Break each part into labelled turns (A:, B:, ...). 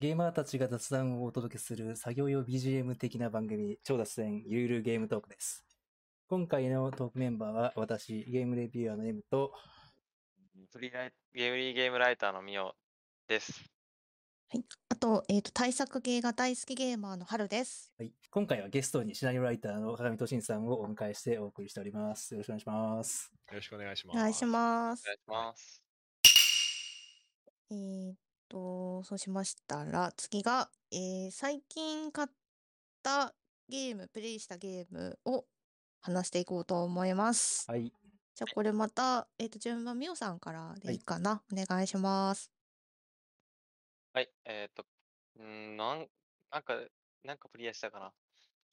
A: ゲーマーたちが雑談をお届けする作業用 BGM 的な番組、超脱線ゆるゆるゲームトークです。今回のトークメンバーは私、ゲームレビュアーの M と、
B: フリーライゲームリーゲームライターのミオです。
C: はい。あと、えっ、と、対策系が大好きゲーマーの春です。
A: はい、今回はゲストにシナリオライターの鏡俊さんをお迎えしてお送りしております。よろしくお願いします。
D: よろしくお願いし
C: お
D: ます。
C: 願いします
B: お願い。します。
C: えーっと、そうしましたら、次が、えー最近買ったゲーム、プレイしたゲームを話していこうと思います。
A: はい、
C: じゃあ、これまた、えーっと、順番、みおさんからでいいかな？お願いします。
B: はい、えっ、と、ん、なん、なんか、なんかクリアしたかな？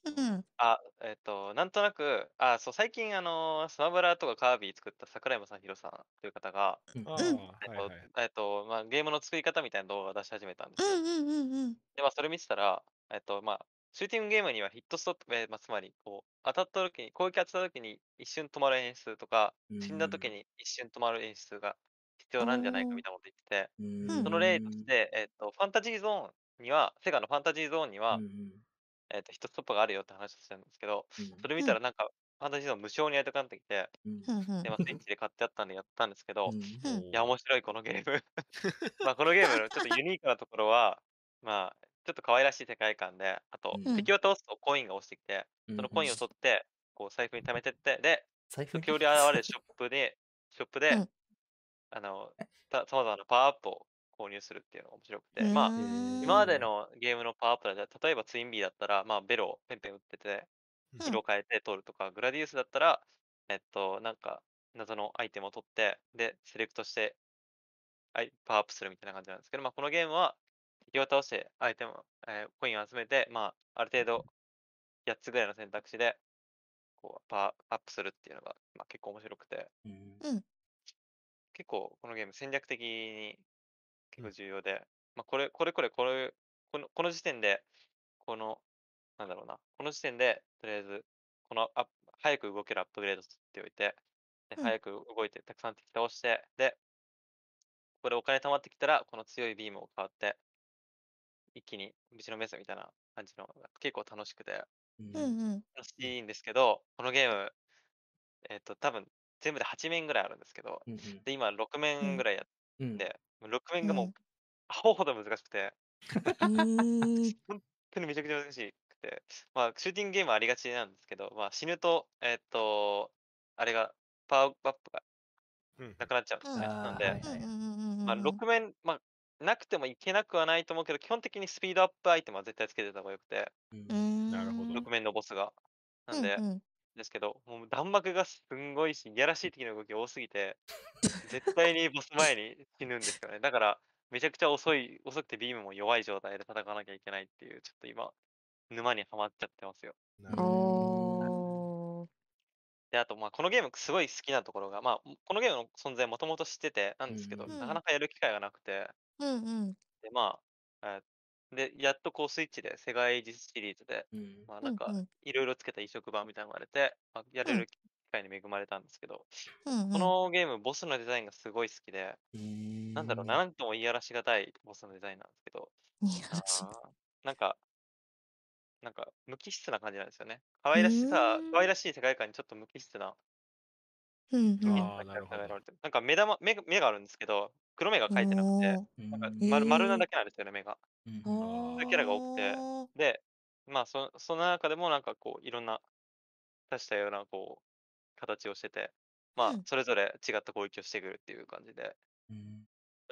C: うん。
B: あ、えっ、と、なんとなく、あ、そう、最近、あのースマブラとかカービィ作った桜井正宏さんという方が、
A: うん
D: ああ、
C: うん
B: えっと
D: はいはい。、
B: えっと、まあ、ゲームの作り方みたいな動画を出し始めたんですよ。
C: うんうんうんうん。
B: で、まあ、それ見てたら、えっと、まあ、シューティングゲームにはヒットストップ、えーまあ、つまり、こう、当たった時に、攻撃当たった時に一瞬止まる演出とか、死んだ時に一瞬止まる演出が必要なんじゃないかみたいなこと言ってて、
A: うん
B: その例として、えっと、ファンタジーゾーンには、セガのファンタジーゾーンには、
A: うんうん
B: えっと、ヒットストップがあるよって話をしてたんですけど、
A: うん。
B: それ見たらなんか、ファンタジーゾーン無償にやりたくなってきて、で、まあ、スイッチで買ってあったんでやったんですけど、いや、面白い、このゲーム。まあ、このゲームのちょっとユニークなところは、まあ、ちょっと可愛らしい世界観で、あと、
A: うん。
B: 敵を倒すとコインが落ちてきて、そのコインを取って、こう、財布に貯めてって、で、
A: 財布
B: 時折現れるショップで、ショップで、
C: うん。
B: あの、た様々なパワーアップを購入するっていうのが面白くて、まあ、今までのゲームのパワーアップだと、例えばツインビーだったら、まあ、ベロをペンペン打ってて、
C: うん。
B: 色を変えて取るとか、グラディウスだったら、えっと、なんか、謎のアイテムを取って、で、セレクトして、アイパワーアップするみたいな感じなんですけど、まあ、このゲームは、敵を倒して、アイテム、えーコインを集めて、まあ、ある程度、8つぐらいの選択肢で、こう、パワーアップするっていうのが、まあ、結構面白くて、結構、このゲーム戦略的に結構重要で、まあ、これ、これこれ、これ、この、この時点で、この、なんだろうな、この時点で、とりあえず、このアップ、早く動けるアップグレードっておいて、で
C: うん。
B: 早く動いて、たくさん敵倒して、で、ここでお金貯まってきたら、この強いビームを変わって、一気にぶちのめすみたいな感じの、結構楽しくて、
A: うん。
B: 楽しいんですけど、このゲーム、えっ、と、多分全部で8面ぐらいあるんですけど、
A: うん
B: で、今6面ぐらいやっ
A: うん。
B: て、6面がも
C: う、
B: うんアホほど難しくて、
C: うー。ん。
B: 本当にめちゃくちゃ難しくて、まあ、シューティングゲームはありがちなんですけど、まあ、死ぬと、えっ、と、あれが、パワーアップが
D: うん
B: なくなっちゃうんですね。
A: うん
B: なんで、まあ、6面、まあ、なくてもいけなくはないと思うけど、基本的にスピードアップアイテムは絶対つけてた方がよくて、
A: うん
D: なるほど。
B: 6面のボスが。なんで、
C: うんうん
B: ですけど、もう弾幕がすんごいし、いやらしい敵の動き多すぎて、絶対にボス前に死ぬんですよね。だから、めちゃくちゃ遅い、遅くてビームも弱い状態で戦わなきゃいけないっていう、ちょっと今、沼にはまっちゃってますよ。
D: なるほ
C: おー。
B: で、あと、まあ、このゲームすごい好きなところが、まあ、このゲームの存在もともと知っててなんですけど、
A: うん
B: なかなかやる機会がなくて、
C: うんうん。
B: で、まあ、えーで、やっとこうスイッチで世界実シリーズで、
A: うん。
B: まあ、なんか
C: うん。うん、
B: いろいろつけた移植版みたいなのが出て、まあ、やれ
C: うん。
B: る機会に恵まれたんですけど、
C: うんうん。
B: このゲーム、ボスのデザインがすごい好きで、なんだろうな、なんとも言い表しがたいボスのデザインなんですけど、なんか、なんか無機質な感じなんですよね。可愛らしさ可愛らしい世界観にちょっと無機質な
C: うんうん。
D: な
B: んか目玉目が目があるんですけど、黒目が描いてなくて、
A: うん
B: なんか丸丸なだけなんですよね、目が。そういうキャラが多くて。で、まあそ、その中でもなんかこう、いろんな、多したようなこう、形をしてて、まあ
C: うん、
B: それぞれ違った攻撃をしてくるっていう感じで、
A: うん。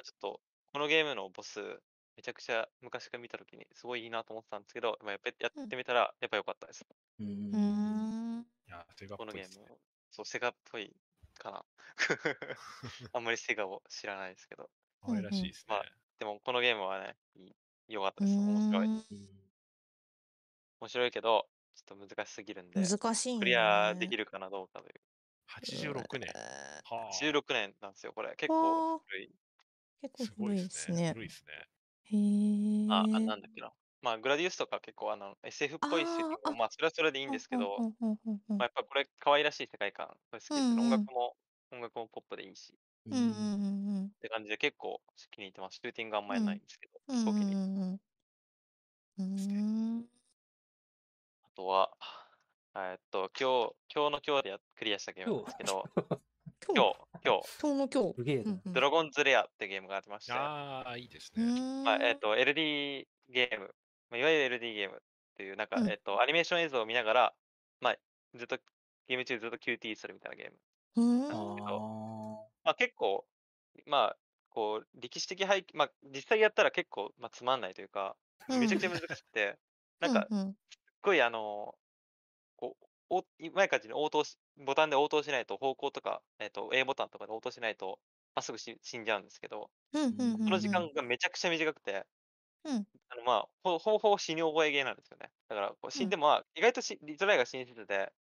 B: ちょっと、このゲームのボス、めちゃくちゃ昔から見たときにすごいいいなと思ってたんですけど、まあ、やっぱりやってみたら、やっぱ良かったです。
A: うん。
D: いや、セガっ
B: このゲー
D: ぽい。
B: そう、セガっぽいかな。あんまりセガを知らないですけど。
D: 可愛らしいですね。
B: まあでも、このゲームはね、良かった
C: う
B: です。面白い。面白いけど、ちょっと難しすぎるんで、
C: 難しいん
B: クリアできるかなどうかという。
D: 86年。
C: え
D: はあ。
B: 16年なんですよ、これ。結構古い。
C: ー結構古いですね。
D: 古いですね。
C: へえ。
B: あ、あなんだっけな。まあ、グラディウスとか結構あの SF っぽいシューティング
C: あ
B: まあ、それはそれでいいんですけど、まあ、やっぱこれ、可愛らしい世界観、これ好きですね。
C: うんうん
B: 音楽も、音楽もポップでいいし、
C: うんうんうん
B: って感じで結構気に入ってます。シューティングあんまりないんですけど、
C: うん
B: すごく気に入って
C: うんうんうーん。
B: あとは、えっと、今日、今日の今日でやクリアしたゲームなんですけど、
C: 今
B: 今日、今日、
C: 今日の今日。
A: すげえな。
C: うんうん
B: ドラゴンズレアってゲームがありまして、
D: ああ、いいです
C: う
D: ね。
B: まあ、えっ
C: ーん。
B: と、LD ゲーム、まあ、いわゆる LD ゲームっていう、なんか、
C: うん
B: えっと、アニメーション映像を見ながら、まあ、ずっと、ゲーム中ずっと QT するみたいなゲーム。
C: うーん。
A: あ
B: まあ、結構、まあ、こう、歴史的背景、まあ、実際やったら結構、まあ、つまんないというか、めちゃくちゃ難しくて、なんか、すっ
C: うんうん
B: ごい、あの、こう、お前感じに応答し、ボタンで応答しないと、方向とか、えっと、A ボタンとかで応答しないと、まっすぐし死んじゃうんですけど、
C: うんうんうんうん。
B: その時間がめちゃくちゃ短くて、
C: うん
B: あのまあ、ほほぼほぼ死に覚えゲーなんですよね。だから、こう死んでも、まあ、意外としリトライが親切で、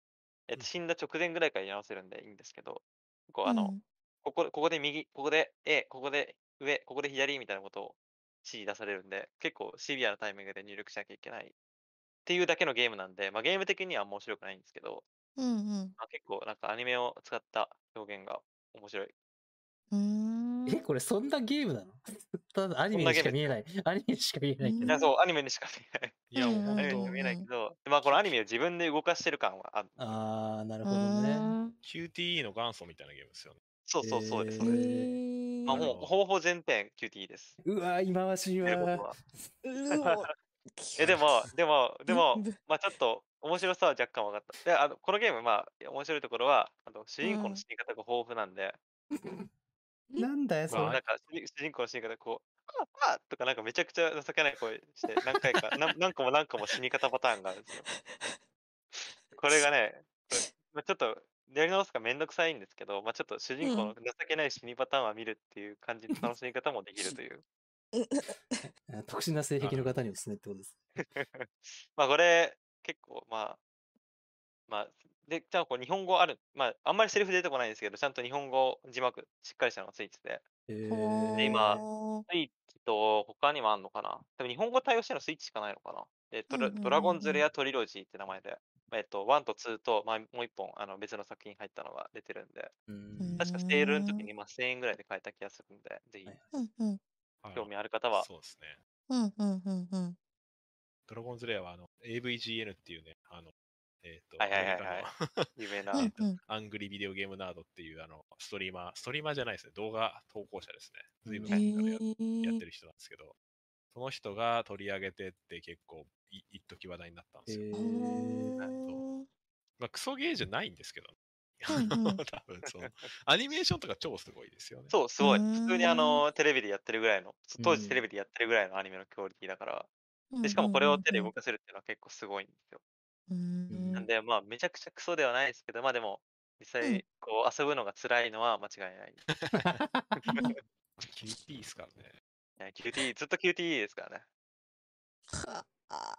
B: えっと、死んだ直前ぐらいからやらせるんでいいんですけど、こう、あの、
C: うん
B: ここ、ここで右、ここで A、ここで上、ここで左みたいなことを指示出されるんで、結構シビアなタイミングで入力しなきゃいけないっていうだけのゲームなんで、まあ、ゲーム的には面白くないんですけど、
C: うんうん
B: まあ、結構なんかアニメを使った表現が面白い。
C: うーん。
A: え、これそんなゲームなの？ただアニメにしか見えない。アニメにしか見えないけど。
B: いやそう、アニメにしか見えない。
D: いや、
C: うん
B: アニメにし
D: 本
B: か見えないけど、まあこのアニメを自分で動かしてる感はある。
A: あー、なる
C: う
A: ほどね。
D: QTE の元祖みたいなゲームですよね。
B: そうそうそうです。
A: へ
B: そうです
A: ー
B: まあ、もうほぼほぼ全編 QT です。
A: うわー、今はしいわ
B: え、でも、でも、でも
C: ぶ、
B: まあちょっと面白さは若干分かった。で、あのこのゲーム、まあ面白いところは、あの主人公の死に方が豊富なんで、
A: なんだよ、そ
D: まあ
A: れ。
B: なんか主人主人公の死に方、こう、ああとかなんかめちゃくちゃ情けない声して、何回か、何何個も何個も死に方パターンがあるんですよ。これがね、これまあ、ちょっとやり直すかめんどくさいんですけど、まあ、ちょっと主人公の情けない死にパターンは見るっていう感じの楽しみ方もできるという。
A: あ 特殊な性癖の方におすすめってことです。
B: まあこれ、結構、まあ、まあ、で、じゃあこう日本語ある、まあ、あんまりセリフ出てこないんですけど、ちゃんと日本語字幕しっかりしたのがついてて、
A: え
B: で今スイッチと他にもあんのかな？多分日本語対応してるのスイッチしかないのかな？でドラ
C: うんうんうんうん
B: ドラゴンズレアトリロジーって名前で、えっと、1と2と、まあ、もう一本あの別の作品入ったのが出てるんで、
A: うん。
B: 確かセールの時にまあ1000円ぐらいで買えた気がするんで、ぜひ。興味ある方は、
D: そうですね。
C: うんうんうんうん。
D: ドラゴンズレアはあの AVGN っていうね、あの、えっ、と、
B: はいはいはい
D: アメリカの
B: 有名な、
C: うんうん。
D: アングリビデオゲームナードっていうあのストリーマー、ストリーマーじゃないですね、動画投稿者ですね。ずいぶん。
C: へ
D: 前からややっ
C: ー
D: てる人なんですけど、その人が取り上げてって結構い一時話題になったんですよ。
A: え
C: ほ
A: ー
C: ー
D: まあ、クソゲーじゃないんですけど、
C: うんうん。
D: 多分そう。アニメーションとか超すごいですよね。
B: そう、すごい。普通にあの、テレビでやってるぐらいの、当
A: うん。
B: 時テレビでやってるぐらいのアニメのクオリティだから、
C: うん
B: でしかもこれを手で
C: うん
B: 動かせるっていうのは結構すごいんですよ。
C: うん
B: なんで、まあ、めちゃくちゃクソではないですけど、まあでも、実
C: うん
B: 際、こう、遊ぶのが辛いのは間違いない。
D: QT ですからね。
B: いや QT、ずっと QT ですからね。
C: はあ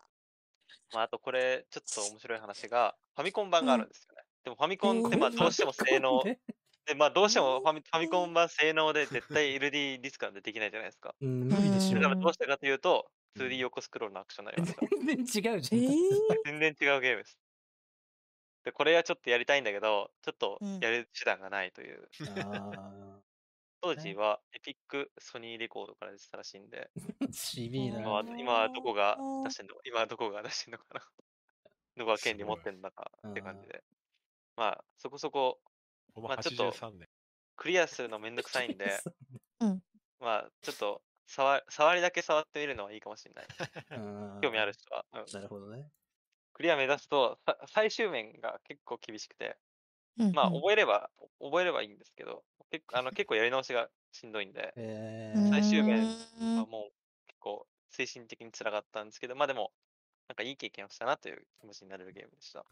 B: まあ、あとこれ、ちょっと面白い話が、ファミコン版があるんですよね。でもファミコンって、まあ、どうしても性能、
A: ね
B: で、まあ、どうしてもファミファミコン版性能で絶対 LD ディスクなんてできないじゃないですか。
A: うん、無理でしょ
B: だから
C: うん
B: どうしたかというと、
A: うん
B: 2D 横スクロールのアクションになりました。
A: 全然違うじゃん。
C: えー
B: 全然違うゲームです。で、これはちょっとやりたいんだけど、ちょっと
C: うん
B: やる手段がないという。
A: あ
B: 当時はエピックソニーレコードから出てたらしいんで。今は今はどこが出してんの今はどこが出してんのかな どこが権利持ってんのかって感じで。まあ、そこそこまあちょっと
D: 83年。
B: クリアするのめんどくさいんで、
C: うん
B: まあ、ちょっと触触りだけ触ってみるのはいいかもしれない。
A: うん
B: 興味ある人は。うん
A: なるほどね。
B: クリア目指すと、さ最終面が結構厳しくて、
C: うん
B: まあ、
C: うん
B: 覚えれば、覚えればいいんですけど、結構あの 結構やり直しがしんどいんで、
A: え
C: うん
B: 最終面
C: うん
B: まあ、もう結構精神的に辛かったんですけど、まあでも、なんかいい経験をしたなという気持ちになれるゲームでした。
C: う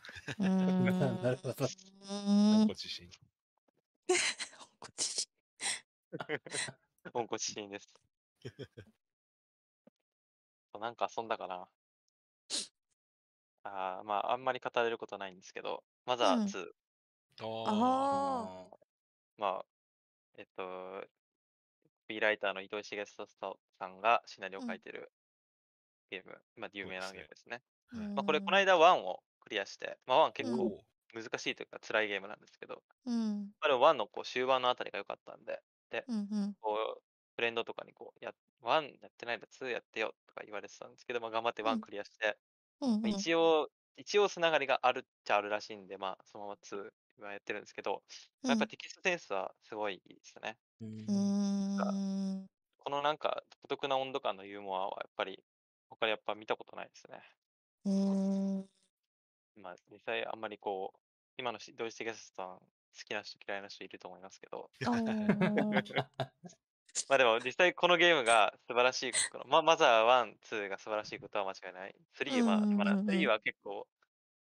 C: ーん
A: なるほど
C: うん
D: ご自身。
C: こっち
B: 温故知新です。なんか遊んだかな。あーまあ、あんまり語れることないんですけど、まずは
C: うん。
B: 2。
D: あ
C: あ
A: あ
B: まあ、えっと、フリーライターの糸井重里さんがシナリオを書いてるゲーム、まあ有名なゲームですね。
C: ー
B: まあこれ、この間1をクリアして、まあ1結
C: うん
B: 構難しいというか辛いゲームなんですけど、
C: うん。
B: まあでも1のこう終盤のあたりが良かったんで、
C: うんうん。
B: こうフレンドとかにこう、や、1やってないんだ、2やってよとか言われてたんですけど、まあ、頑張って1
C: うん
B: クリアして、
C: うん
B: まあ一応、一応つながりがあるっちゃあるらしいんで、まあ、そのまま2はやってるんですけど、
C: うん
B: やっぱテキストセンスはすごいですね。
A: うん
C: うーん。
B: このなんか独特な温度感のユーモアはやっぱり他にやっぱ見たことないですね。
C: うーん。
B: まあ実際あんまりこう、今のしドイツテキサスさん好きな人嫌いな人いると思いますけど、
C: あー
B: まあでも実際このゲームが素晴らしいことの、まあマザー1、2が素晴らしいことは間違いない。3は、まだ
C: うんうんうん
B: 3は結構、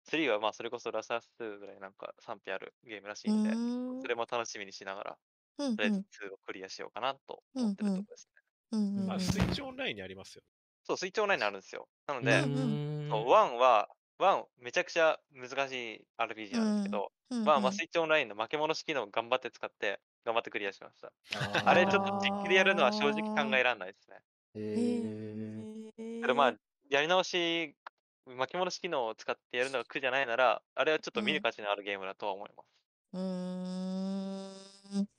B: 3はまあそれこそラスアス2ぐらいなんか賛否あるゲームらし
C: う
B: いんで、それも楽しみにしながら、
C: うん
B: とりあえず
C: うん
B: 2をクリアしようかなと思ってるところですね。
D: まあ、スイッチオンラインにありますよ。
B: そう、スイッチオンラインになるんですよ。なの
C: う
B: で、
C: ん
B: そう1は、1めちゃくちゃ難しい RPG なんですけど、
C: うん
B: 1はスイッチオンラインの負け戻し機能を頑張って使って、頑張ってクリアしました。
A: あ
B: あれちょっと実機でやるのは正直考えられないですね。
A: へ
C: へ
A: え。
B: まあ、やり直し、巻き戻し機能を使ってやるのが苦じゃないなら、あれはちょっと見る価値のあるゲームだとは思います。
C: うーん。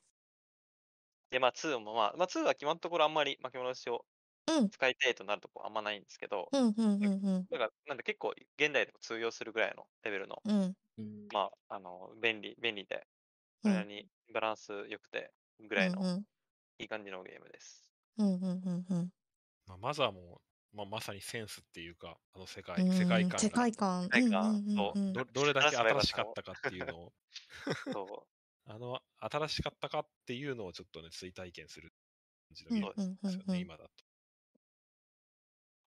B: で、まあ2もまあ、まあ2は今のところあんまり巻き戻しを
C: うん
B: 使いたいとなるとこあんまないんですけど、
C: うんうんうんうん
B: だからなんで結構現代でも通用するぐらいのレベルの、
C: うん
A: うん
B: まあ、あの、便利、便利で、
C: うん
B: それなりにバランス良くて、ぐらいの
C: うん
B: いい感じのゲームです。
C: うんうんうんうん。
D: まあ、マザーも、まあ、まさにセンスっていうか、あの世界、
C: うん。
D: 世界観が。
C: 世界観。
B: 世界観。
D: どどれだけ新しかったかっていうのを、
B: そ
D: あの、新しかったかっていうのをちょっとね、追体験する感じのゲームですよね、
C: うんうん
D: 今だと。な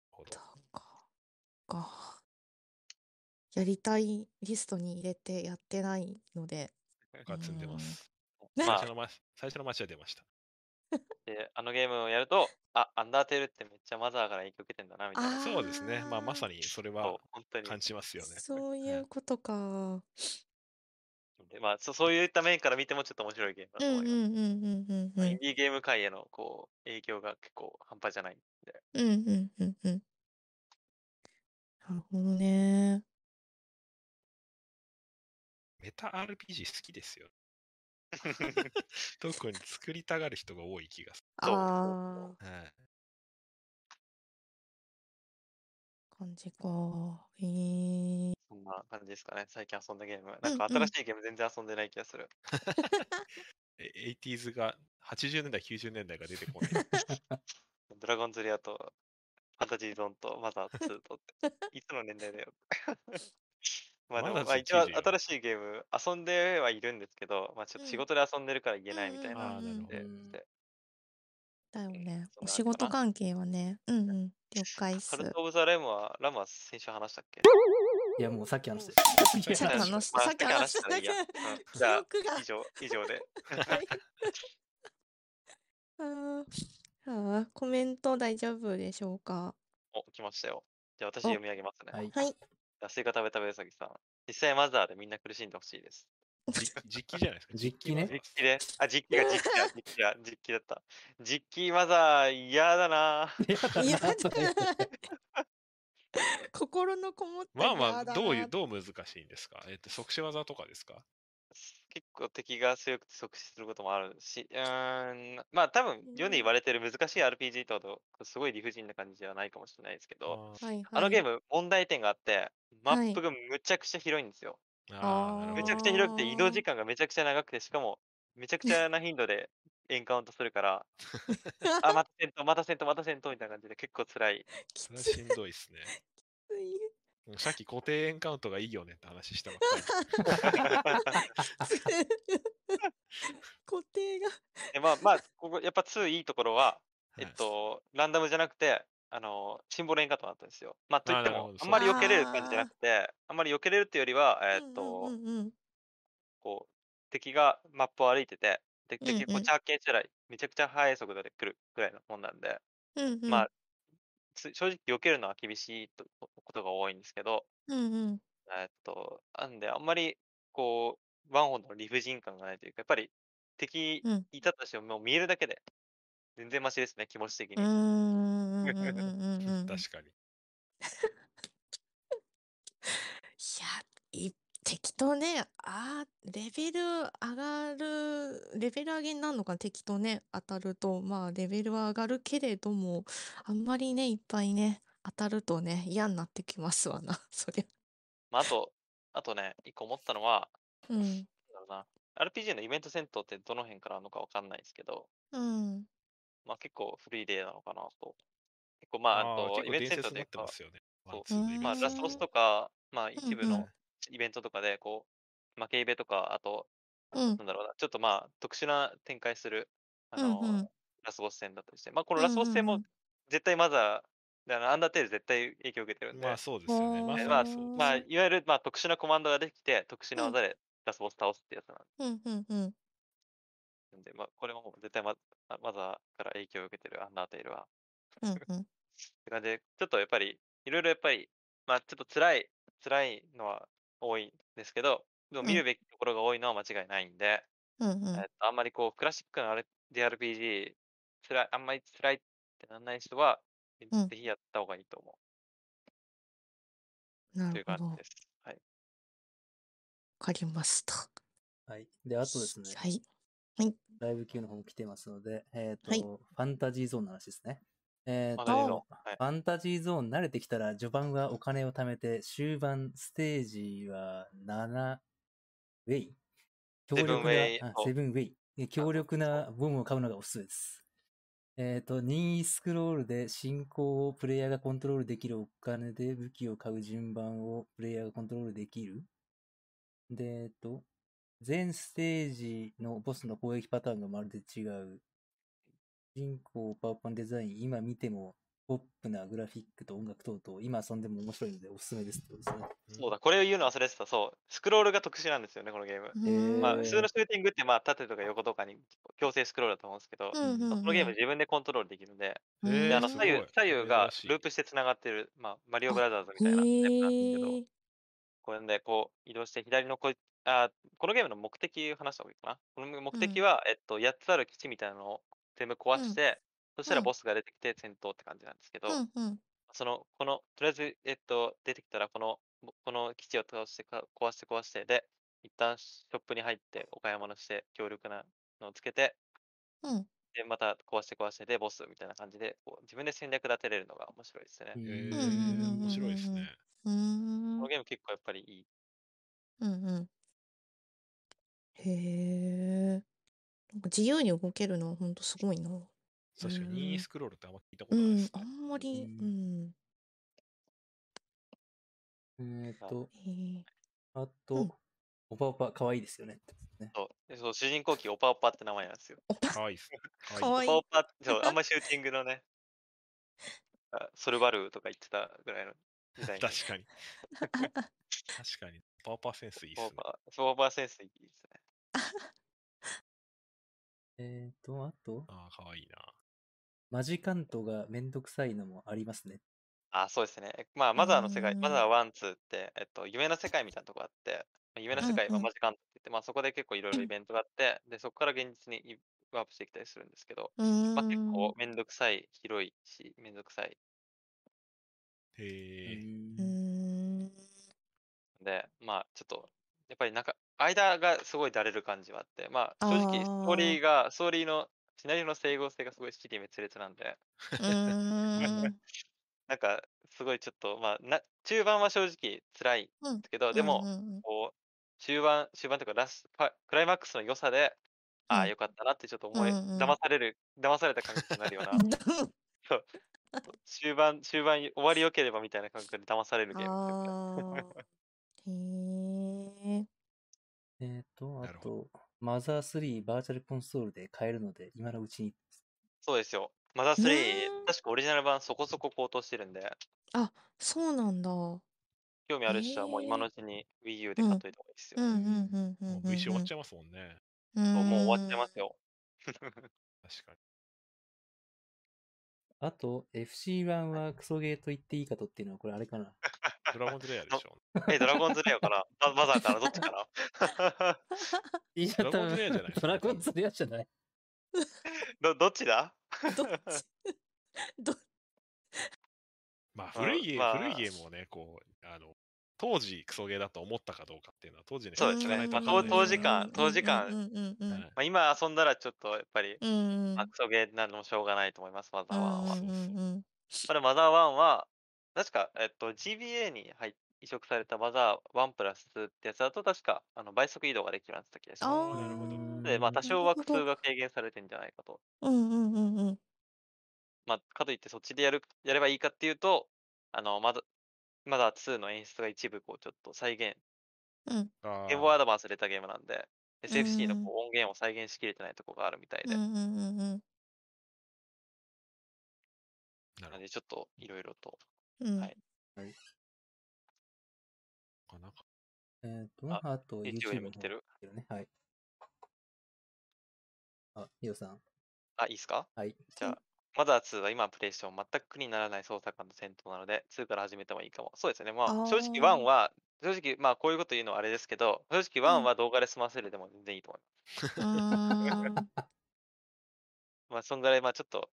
D: るほど。
C: か。やりたいリストに入れてやってないので
D: が積んでます。最初、のま最初の街は出ました。
B: で、あのゲームをやると、あ、アンダーテールってめっちゃマザーから影響受けてんだな、みたいな。
C: あ
D: そうですね。まあ、まさにそれは、
B: 本当に。
D: 感じますよね。
C: そういうことか
B: でまあそ、そういった面から見てもちょっと面白いゲームだ
C: うん
B: と思います。
C: うんうんうんうんうん
B: まあインディーゲーム界へのこう影響が結構半端じゃないんで。
C: うんうんうんうんなるほどね
D: メタ RPG 好きですよ。特に作りたがる人が多い気がす
B: そう
C: あ
D: る。はい
C: あ感じかへえ
B: そんな感じですかね、最近遊んだゲーム。
C: うん
B: なんか
C: うん
B: 新しいゲーム全然遊んでない気がする。
D: え 80s が、80年代、90年代が出てこない。
B: ドラゴンズレアと、ファンタジーゾーンと、マザー2とって、いつの年代だよ。まあでも、
D: ま
B: あ一応
D: 94
B: 新しいゲーム遊んではいるんですけど、まあちょっと仕事で遊んでるから言えないみたいな。
D: ああ、なるほど。
B: で
A: うん
B: で
C: だよね。お仕事関係はね。うんうん。了解っす。
B: カルト・オブ・ザ・レムは、ラムは先週話したっけ？
A: いや、もうさっき話して。
C: さっき話した
B: まあ
C: さっき話した。
B: さっき話したじゃあ
C: 憶が。
B: 以上、以上で。
C: はい。あーあーコメント大丈夫でしょうか？
B: お、来ましたよ。じゃあ私
C: お。
B: 読み上げますね。
A: はい。
C: はい
B: じゃあスイカ食べ食べうさぎさん。実際マザーでみんな苦しんでほしいです。
D: じ実機じゃないですか。
A: 実機ね。
B: 実機で、あ、実機が実機だ、実機だ、実機だった。実機マザー嫌だな。
C: いや
A: それ
C: 心のこもった
D: まあまあ、
C: 嫌だ
D: どういう、
C: な
D: どう難しいんですか？えっと、即死技とかですか？
B: 結構敵が強くて即死することもあるし、うーん、まあ多分世に言われてる難しい RPG とほどすごい理不尽な感じではないかもしれないですけど、
D: あ
C: はいはい
B: あのゲーム問題点があって、マ
C: はい
B: ップがむちゃくちゃ広いんですよ。
D: ーあー、なるほど
B: めちゃくちゃ広くて移動時間がめちゃくちゃ長くて、しかもめちゃくちゃな頻度でエンカウントするから、あ、また戦闘、また戦闘、また戦闘みたいな感じで結構辛い。
C: き
D: それはしんどいっすね。さっき固定エンカウントがいいよねって話したばっか
C: 固定が。
B: でまあまあ、ここやっぱ2いいところは、
D: り。
B: えっと、ランダムじゃなくて、あの、シンボルエンカウントだったんですよ。まあ、といっても
D: あ
B: んまり避けれる感じじゃなくて、あんまり避けれるっていうよりは、えっと、
C: うんうんうん
B: こう、敵がマップを歩いてて、で敵こっち発見したら、めちゃくちゃ速い速度で来るぐらいのもんなんで、
C: うんうん。
B: まあ、つ正直避けるのは厳しいとことが多いんですけど、
C: うんうん
B: えっと、なんで、あんまり、こう、ワンホンの理不尽感がないというか、やっぱり敵
C: うん
B: いたとしても、もう見えるだけで、全然マシですね、気持ち的に。
C: うーんうんうんうんうんうん
D: 確かに。
C: いやい敵とね、あー、レベル上がる、レベル上げになるのかな、敵とね、当たると、まあ、レベルは上がるけれども、あんまりね、いっぱいね、当たるとね、嫌になってきますわな、そりゃ。
B: まあ、あと、あとね、一個思ったのは、
C: うん、
B: なんだろうな、RPG のイベント戦闘ってどの辺からあるのかわかんないですけど、
C: うん、
B: まあ結構古い例なのかなと。結構まあ、あと、イベント戦闘で
D: 伝説になってますよね。
B: そうまあ、ラスボスとか、まあ一部
C: うんうん
B: のイベントとかで、こう、負けイベとか、あと、
C: うん
B: なんだろうな、ちょっとまあ特殊な展開する、あ
C: うん
B: の、
C: うん
B: ラスボス戦だったりして、まあこのラスボス戦も絶対マザー、であのアンダーテール絶対影響を受けてるんで、
D: まあそうですよね。まあ
B: まあまあ、いわゆるまあ特殊なコマンドができて、特殊な
C: うん
B: 技でラスボス倒すってやつなん
C: うん、うん、うん。
B: で、まあこれも絶対ママザーから影響を受けてるアンダーテールは。
C: うん、うん。
B: って感じで、ちょっとやっぱり、いろいろやっぱり、まあちょっと辛い、辛いのは多いんですけど、でも見るべきところが多いのは間違いないんで、
C: うん、うん
B: えっと、あんまりこう、クラシックな R- JRPG、辛い、あんまり辛いってなんない人は、
C: うん
B: ぜひやった方がいいと思
C: な
B: うという
C: るほど。わ
B: 感じです。はい。
C: かりました。
A: はい。で、あとですね、
C: はい。
A: ライブ級の方も来てますので、えっ、と、
C: はい
A: ファンタジーゾーンの話ですね。えっ、
B: ま
A: と、
B: はい
A: ファンタジーゾーン慣れてきたら、序盤はお金を貯めて、終盤ステージは7ウェイ？強力な、
B: セブンウェイ
A: 強力なボムを買うのがおすすめです。えっ、と、任意スクロールで進行をプレイヤーがコントロールできるお金で武器を買う順番をプレイヤーがコントロールできる。で、えっ、と、全ステージのボスの攻撃パターンがまるで違う。人口パワーパンデザイン、今見てもポップなグラフィックと音楽等々、今遊んでも面白いのでおすすめですってことですね。
B: そうだ、これを言うの忘れてた。そう。スクロールが特殊なんですよね、このゲーム。
A: ー
B: まあ、
A: え
B: 普通のシューティングって、まあ、縦とか横とかに強制スクロールだと思うんですけど、
C: うんうんうん
B: このゲーム自分でコントロールできるんで、であの左右左右がループしてつながってる、まあ、マリオブラザーズみたいなタイプなんですけど。これでこう移動して左のこいあこのゲームの目的を話した方がいいかな？この目的は、えっと、8つある基地みたいなのを全部壊して、そしたら
C: うん
B: ボスが出てきて戦闘って感じなんですけど、
C: うん、うん。
B: その、この、とりあえず、えっと、出てきたら、この、ぼこの基地を倒してか、壊して壊して、で、一旦ショップに入ってお買い物して、強力なのをつけて、
C: うん。
B: で、また壊して壊して、で、ボスみたいな感じで、こう自分で戦略立てれるのが面白いですね。
A: うん
D: え面白いですね。
C: うーん
B: この。ゲーム結構やっぱりいい。
C: うんうん。へえ。なんか自由に動けるのはほんとすごいな。
D: 確かに、
C: うん
D: 任意スクロールってあんま聞いたこ
C: うん
D: とないです、
C: あ
D: ね。
C: んまり、
A: う
C: うん。
A: えっと。あ
C: うん
A: と、オパオパ可愛いですよね。ね
B: そうでそう主人公機、オパオパって名前なんですよ。
D: かわいいですね。か
C: かわいい
B: オパオパって、そう、あんまシューティングのね、あソルバルーとか言ってたぐらいの時代に。
D: 確かに。確かに。パワーパーセンスいいっすね
B: オー。バー、ソーバーセンスいいですね。
A: えっと、あと、
D: ああ、かわいいな。
A: マジカントがめんどくさいのもありますね。
B: あ、そうですね。まあ、マザーの世界、マザー1、2って、えっと、夢の世界みたいなとこあって、まあ夢の世界はマジカントって言って、まあ、そこで結構いろいろイベントがあって、で、そこから現実にいワープしてきたりするんですけど。まあ、結構めんどくさい、広いし、めんどくさい。
A: う
D: へ
C: ー。
B: で、まあ、ちょっと、やっぱりなんか、間がすごいだれる感じはあって、まあ、正直、ストーリーが、ストーリーの、シナリオの整合性がすごい尻滅裂なんで。なんか、すごいちょっと、まあ、な中盤は正直辛いですけど、でも、
C: うんうんうん。
B: こう、終盤、終盤というかラスファクライマックスの良さで、ああ、
C: うん。
B: よかったなってちょっと思い、
C: うんうん。
B: 騙される、騙された感じになるような、そう。終盤、終盤終わり良ければみたいな感覚で騙されるゲーム。
C: へえ。
A: えっと、あ
D: なるほ
A: と、マザー3バーチャルコンソールで買えるので、今のうちに。
B: そうですよ。マザー
C: ね
B: 3、確かオリジナル版そこそこ高騰してるんで、
C: あ、そうなんだ。
B: 興味ある人はもう今のうちに Wii U で買っといた方がいいですよ。
C: うんうんうんうん
D: もう。VC 終わっちゃいますもんね。
C: う
B: そうもう終わっちゃいますよ。
D: 確かに。
A: あと、FC1 はクソゲーと言っていいかとっていうのは、これあれかな。
D: ドラゴンズレイヤーでしょ。
B: え、ドラゴンズレアかなママザーかなどっちかな
A: いや
D: ドラゴンズレイヤーじゃない。
A: ドラゴンズレアじゃない。
B: どどっちだ？
C: どっち？ど
D: まあ、古いゲーム、
B: まあ。
D: 古いゲームをね、こう、あの、当時クソゲーだと思ったかどうかっていうのは当時の人
B: そうですね。まあ当時間当時間
C: うんうんうん
D: はい。
B: まあ、今遊んだらちょっとやっぱり、
C: うん。うん
B: まあ、クソゲーなのもしょうがないと思います、マザー1は。
C: うんうんうん
B: まだマザー1は、確か、えっと、GBA に入っ移植されたマザー1プラス2ってやつだと、確かあの倍速移動ができるようになってた気がし
C: あ
B: ま
C: ー
D: なるほど。
B: す。で、まあ、多少は苦痛が軽減されてんじゃないかと。
C: うんうんうんうん。
B: まあ、かといってそっちでやるやればいいかっていうと、あの、まだ、マザー2の演出が一部こうちょっと再現、
C: うん。
D: あ
B: ゲームボー。イア
D: ー
B: ドバンスで出たゲームなんで、SFC の
C: うん
B: こう音源を再現しきれてないところがあるみたいで、
C: うんうんうんうん。
D: なるほ
B: なのでちょっといろいろと。
C: うん
B: はい
D: どなんか
A: えっと、
B: あ
A: あと
B: YouTube も来てる？
A: はい。あ、ヒロさん。
B: あ、いいですか？
A: はい。
B: じゃあ、マザー2は今プレイしても全く苦にならない操作感と戦闘なので、2から始めてもいいかも。そうですね。まあ、正直1は、正直、まあ、こういうこと言うのはあれですけど、正直1は動画で済ませるでも全然いいと思います。まあ、そんぐらい、まあ、ちょっと、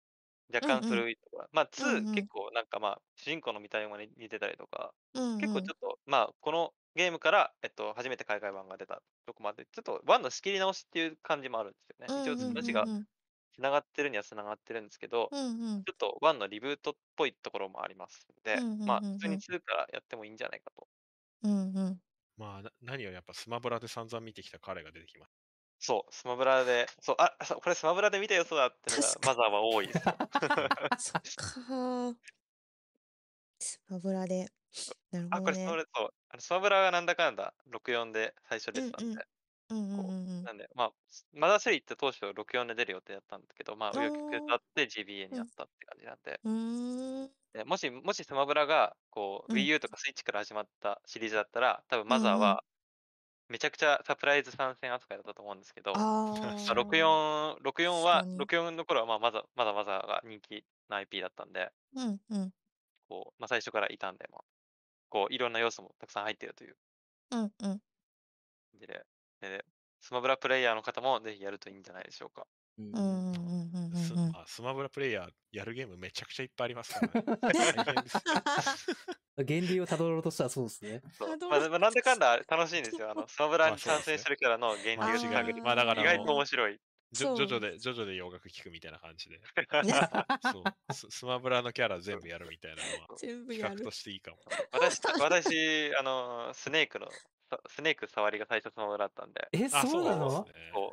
B: 若干
C: うんうん。
B: 古いところ、まあ、2、
C: うんうん。
B: 結構なんかまあ、主人公の見た目も似てたりとか、
C: うん
B: 結構ちょっと、まあ、このゲームから、えっと、初めて海外版が出たとこまで、ちょっと1の仕切り直しっていう感じもあるんですよね。一応、話が
C: うん
B: 繋がってるには繋がってるんですけど、
C: うんうん。
B: ちょっと1のリブートっぽいところもありますので、
C: うんうんうん
B: まあ、普通に2からやってもいいんじゃないかと。
C: うんうん。
D: まあ、な何よりやっぱスマブラで散々見てきた彼が出てきまし
B: そう、スマブラで、そう、あ、これスマブラで見たよそうだってのがマザーは多いですよ。
C: そっかスマブラで。なる
B: あ、これス
C: ほどね。
B: マブラ、そう、あのスマブラがなんだかんだ64で最初出てたんで、なんで、まあ、マザー3って当初64で出る予定だったんだけど、まあ、
C: あー。
B: 紆余曲折あって GBA になったって感じなんで、
C: うーん。
B: でもし、もしスマブラが、こう、
C: うん。
B: Wii U とかスイッチから始まったシリーズだったら、多分マザーは、めちゃくちゃサプライズ参戦扱いだったと思うんですけど、
C: あ
B: まあ
C: ー
B: 64、64は、
C: 確かに。
B: 64の頃はまあまだまだまだが人気な IP だったんで、
C: うんうん。
B: こうまあ、最初からいたんで、まあ、こういろんな要素もたくさん入っているという。
C: うんうん。
B: で、でスマブラプレイヤーの方もぜひやるといいんじゃないでしょうか。
A: うん
C: うん
D: あスマブラプレイヤーやるゲームめちゃくちゃいっぱいありますからね。
A: 源流 をたどろうとしたらそうですね。
B: まあ、でもなんだかんだ楽しいんですよ。あのスマブラに参戦してるキャラの源流を探る。
D: まあだから
B: 意外と面白い。
D: ジョ
C: そう
D: ジョで、ジョジョで洋楽聴くみたいな感じで。そうス。スマブラのキャラ全部やるみたいなのは
C: 全部やる
D: 企画としていいかも。
B: 私、私、あの、スネークの、さスネーク触りが最初スマブラだったんで、
A: え、
D: あ
A: そうなの
B: そ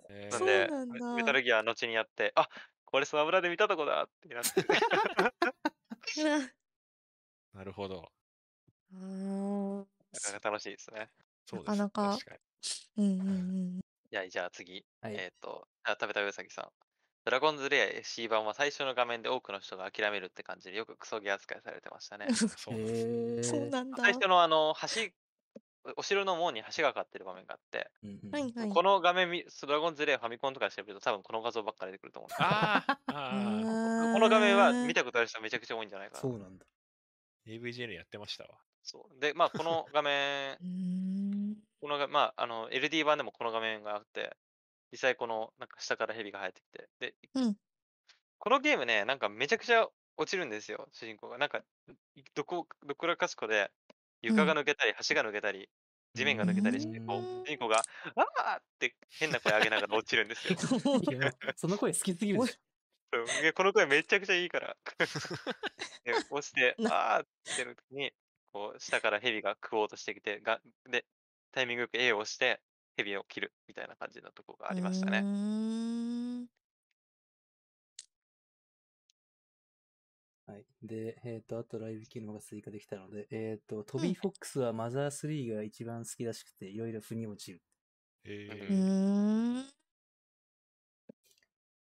B: うなんで、メタルギア後にやって、あこれスマブラで見たとこだってなって、
C: う わ
D: なるほど。
C: あー
B: なかなか楽しいですね。
D: そうです
C: なかなか
D: 確かに。
C: うんうんうん
B: いや、じゃあ次、
A: はい。
B: えっ、と、あ食べたうさぎさん。ドラゴンズレア SC 版は最初の画面で多くの人が諦めるって感じでよくクソゲー扱いされてましたね。
D: そうなんですね
A: へ
C: そうなんだ
B: 最初のあの、橋、お城の門に橋がかかってる場面があって、
A: うんうん
C: はいはい
B: この画面見、ドラゴンズレアファミコンとかで調べると多分この画像ばっかり出てくると思うんですけど、
D: あー あー、
B: この画面は見
C: た
B: たことある人めちゃくちゃ多いんじゃないかな。
A: そうなんだ。
D: AVGN やってましたわ。
B: そうで、まあ、この画面、このが、まあ、あの、LD 版でもこの画面があって、実際この、なんか下から蛇が生えてきて、で、
C: うん
B: このゲームね、なんかめちゃくちゃ落ちるんですよ、主人公が。なんか、どこ、どこらかしこで、床が抜けたり、橋が抜けたり、地面が抜けたりして、こう、
C: うん
B: 主人公が、あーって変な声上げながら落ちるんですよ。
A: その声好きすぎるでし
B: そういやこの声めちゃくちゃいいから。で押して、
C: な
B: あーってる時に、こう、下から蛇が食おうとしてきて、がで、タイミングよく A を押して、蛇を切るみたいな感じのとこがありましたね。
A: で、えっ、と、あとライブ機能が追加できたので、えっ、と、トビー・フォックスはマザー3が一番好きらしくて、いろいろ腑に落ちる。
C: う
D: えー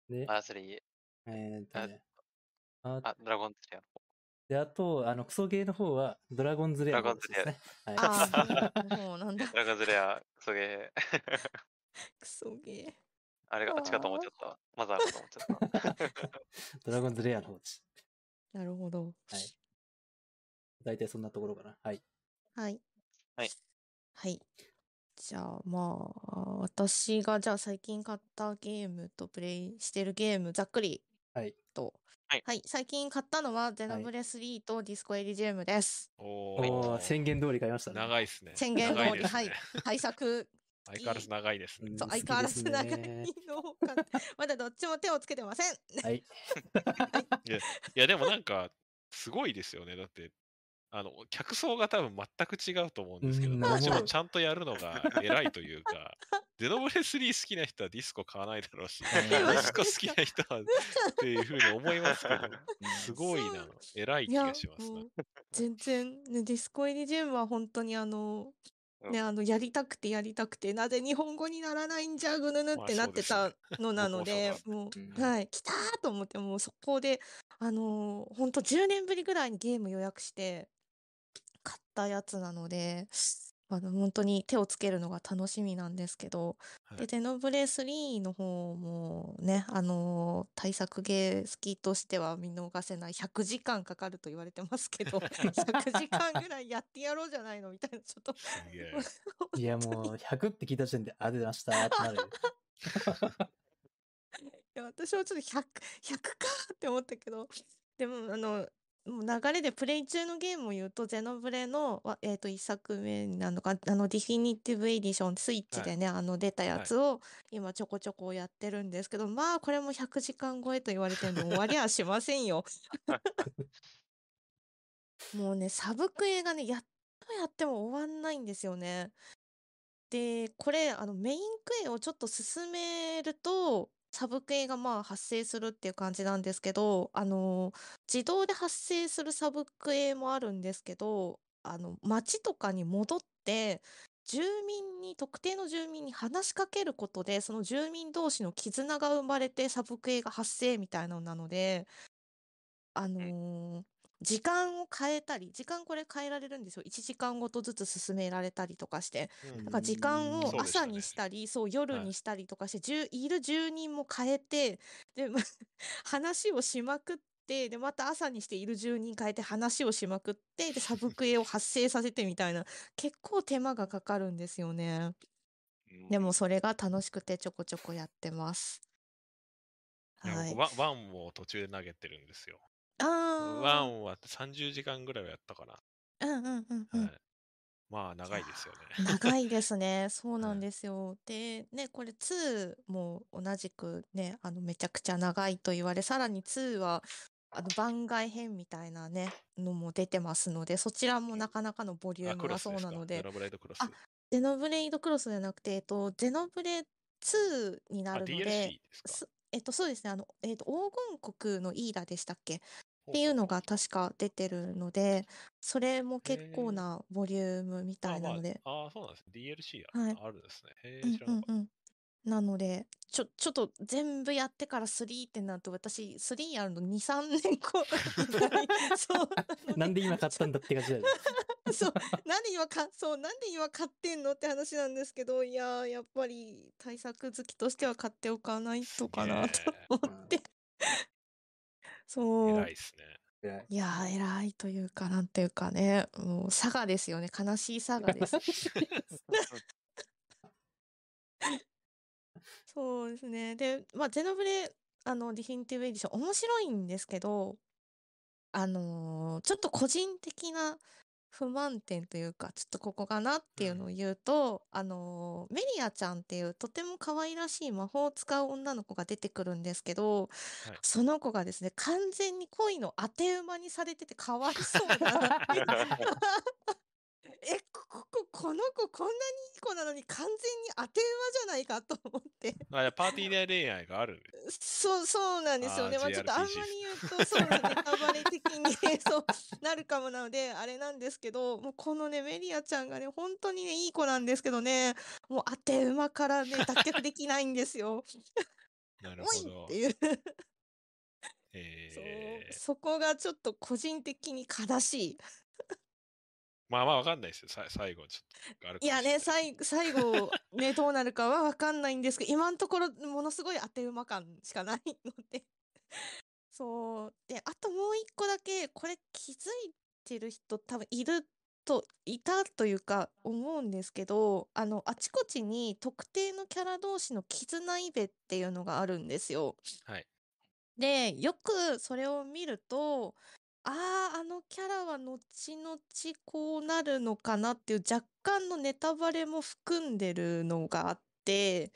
A: で、
B: マースリー、
A: えっ、とね、あ
B: あ、ドラゴンズレアの方。
A: で、あと、あの、クソゲーの方は、ドラゴンズレアの方ですね。はい。
C: ああもうなんだ
B: ドラゴンズレア、クソゲー。
C: クソゲー
B: あれが、あっちかと思っちゃったわ。マザーかと思っちゃった。
A: ドラゴンズレアの方です。
C: なるほど
A: はい。大体そんなところかな。はい。
C: はい。
B: はい。
C: はい。じゃあまあ、私がじゃあ最近買ったゲームとプレイしてるゲーム、ざっくり
A: はい。
C: とはい、最近買ったのはゼノブレ3とディスコエリジウムです。
D: お
A: おー
D: ー
A: 宣言通り買いましたね。
D: 長いですね。
C: 宣言通り、
D: ね
C: はい。対策、
D: 相変わらず長いですね。
A: うん
C: そう相変わらず長い
A: ね
C: のを買ってまだどっちも手をつけてません。
A: はい。
D: いや、でもなんか、すごいですよね。だって、あの、客層が多分全く違うと思うんですけど、
A: うん
D: どっちもちゃんとやるのが 偉いというか、ゼノブレ3好きな人はディスコ買わないだろうし、デ
A: うん
D: ィスコ好きな人はっていうふうに思いますけど、すごいな、偉い気がしますな
C: も。う全然、ね、ディスコエリジウムは本当にあの、
B: うん
C: ね、あの、やりたくてやりたくて、なぜ日本語にならないんじゃ、ぐぬぬ
D: まあ
C: ってなってた のなので、
D: 僕
C: も
A: う
C: はい、来たーと思って、もうそこで、あのー、本当10年ぶりぐらいにゲーム予約して、買ったやつなので、あの、本当に手をつけるのが楽しみなんですけど、
D: はい。
C: で、ゼノブレ3の方もね、あのー対策ゲー好きとしては見逃せない。100時間かかると言われてますけど、100時間ぐらいやってやろうじゃないのみたいな、ちょっと。
A: いや、もう、100って聞いた時点で、あ、出ましたってなるよ。
C: いや私はちょっと100、100かって思ったけど、でも、あの、流れでプレイ中のゲームを言うと、ゼノブレの、わえっ、と、1作目になるのか、あの、ディフィニティブエディション、スイッチでね、あの、出たやつを、今ちょこちょこやってるんですけど、まあ、これも100時間超えと言われてるの終わりはしませんよ。もうね、サブクエがね、やっとやっても終わんないんですよね。で、これ、あの、メインクエをちょっと進めると、サブクエがまあ発生するっていう感じなんですけど、あの、自動で発生するサブクエもあるんですけど、あの、街とかに戻って、住民に、特定の住民に話しかけることで、その住民同士の絆が生まれてサブクエが発生みたいなのなので、あのー時間を変えたり、時間これ変えられるんですよ。1時間ごとずつ進められたりとかして。
D: うん
C: だから時間
A: うん
C: を朝にしたり、そう夜
D: はい
C: にしたりとかして、じゅういる住人も変えて、で、ま 話をしまくって、で、また朝にしている住人変えて話をしまくって、で、サブクエを発生させてみたいな、結構手間がかかるんですよね。でもそれが楽しくてちょこちょこやってます。はい。
D: ワンワンも途中で投げてるんですよ。
C: あ
D: ワ
C: あ。
D: ンは30時間ぐらいはやったか
C: うんうんうんうん。
D: な。はい。まあ、長いですよね。
C: 長いですね。そうなん
D: はい
C: ですよ。で、ね、これ2も同じくね、あの、めちゃくちゃ長いと言われ、さらに2は、あの、番外編みたいなね、のも出てますので、そちらもなかなかのボリュ
D: あ、
C: ームがそう
D: クロスですか？
C: なので、
D: ゼノブレイドクロス。
C: あゼノブレイドクロスじゃなくて、えっと、ゼノブレ2にな
D: あ、
C: るの
D: DLC
C: で、
D: ですか？
C: すえっと、そうですね、あの、えっと、黄金国のイーダでしたっけ？っていうのが確か出てるので、それも結構なボリュームみたいなので、
D: あ、まあ、あそうなんです。DLC あ,、
C: はい
D: あるんですね。へえ、なかった。
C: うんうん。なので、ちょ、ちょっと全部やってから3ってなると、私、3やるの2、3年後 そうな
A: んで今買ったんだって感じだよ
C: そう、なんで今か、そう、なんで今買ってんのって話なんですけど、いやー、やっぱり対策好きとしては買っておかないとかなと思って。そう。
D: 偉いですね。
A: 偉い
C: いやー、偉いというか、なんていうかね、もう、佐賀ですよね。悲しい佐賀です。そうですね。で、まあ、ゼノブレ、あの、ディフィニティブエディション、面白いんですけど、あのーちょっと個人的な不満点というか、ちょっとここかなっていうのを言うと、あのーメリアちゃんっていうとても可愛らしい魔法を使う女の子が出てくるんですけど、
D: はい。
C: その子がですね、完全に恋の当て馬にされててかわいそうだな え、こ、こ、ここの子こんなにいい子なのに完全に当て馬じゃないかと思って。
D: あいやパーティー内恋愛がある。
C: そう、そうなんですよね。
D: あー
C: まあちょっとあんまり言うと、そうなんネタバレ的にそうなるかもなので、あれなんですけど、もうこのね、メリアちゃんがね、本当にね、いい子なんですけどね、もう当て馬からね、脱却できないんですよ。
D: なるほど
C: って。いう。
D: えー
C: そう、そこがちょっと個人的に悲しい。
D: まあまあわかんないですよ。さ最後ちょっとあるか
C: いやね、最最後、ね、どうなるかはわかんないんですけど、今のところ、ものすごい当て馬感しかないので。そう。で、あともう一個だけ、これ気づいてる人多分いると、いたというか思うんですけど、あの、あちこちに特定のキャラ同士の絆イベっていうのがあるんですよ。
D: はい。
C: で、よくそれを見ると、ああ、あのキャラは後々こうなるのかなっていう若干のネタバレも含んでるのがあって、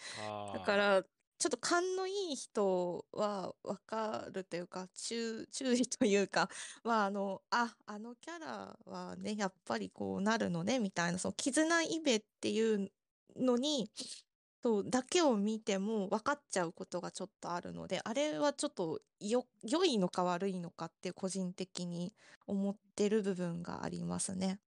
C: だか
D: あ
C: ら、ちょっと勘のいい人はわかるというか、注 注意というか、まあ、あの、あ、あのキャラはね、やっぱりこうなるのね、みたいな、その絆イベっていうのに、そう、だけを見ても分かっちゃうことがちょっとあるので、あれはちょっとよ、良いのか悪いのかって個人的に思ってる部分がありますね。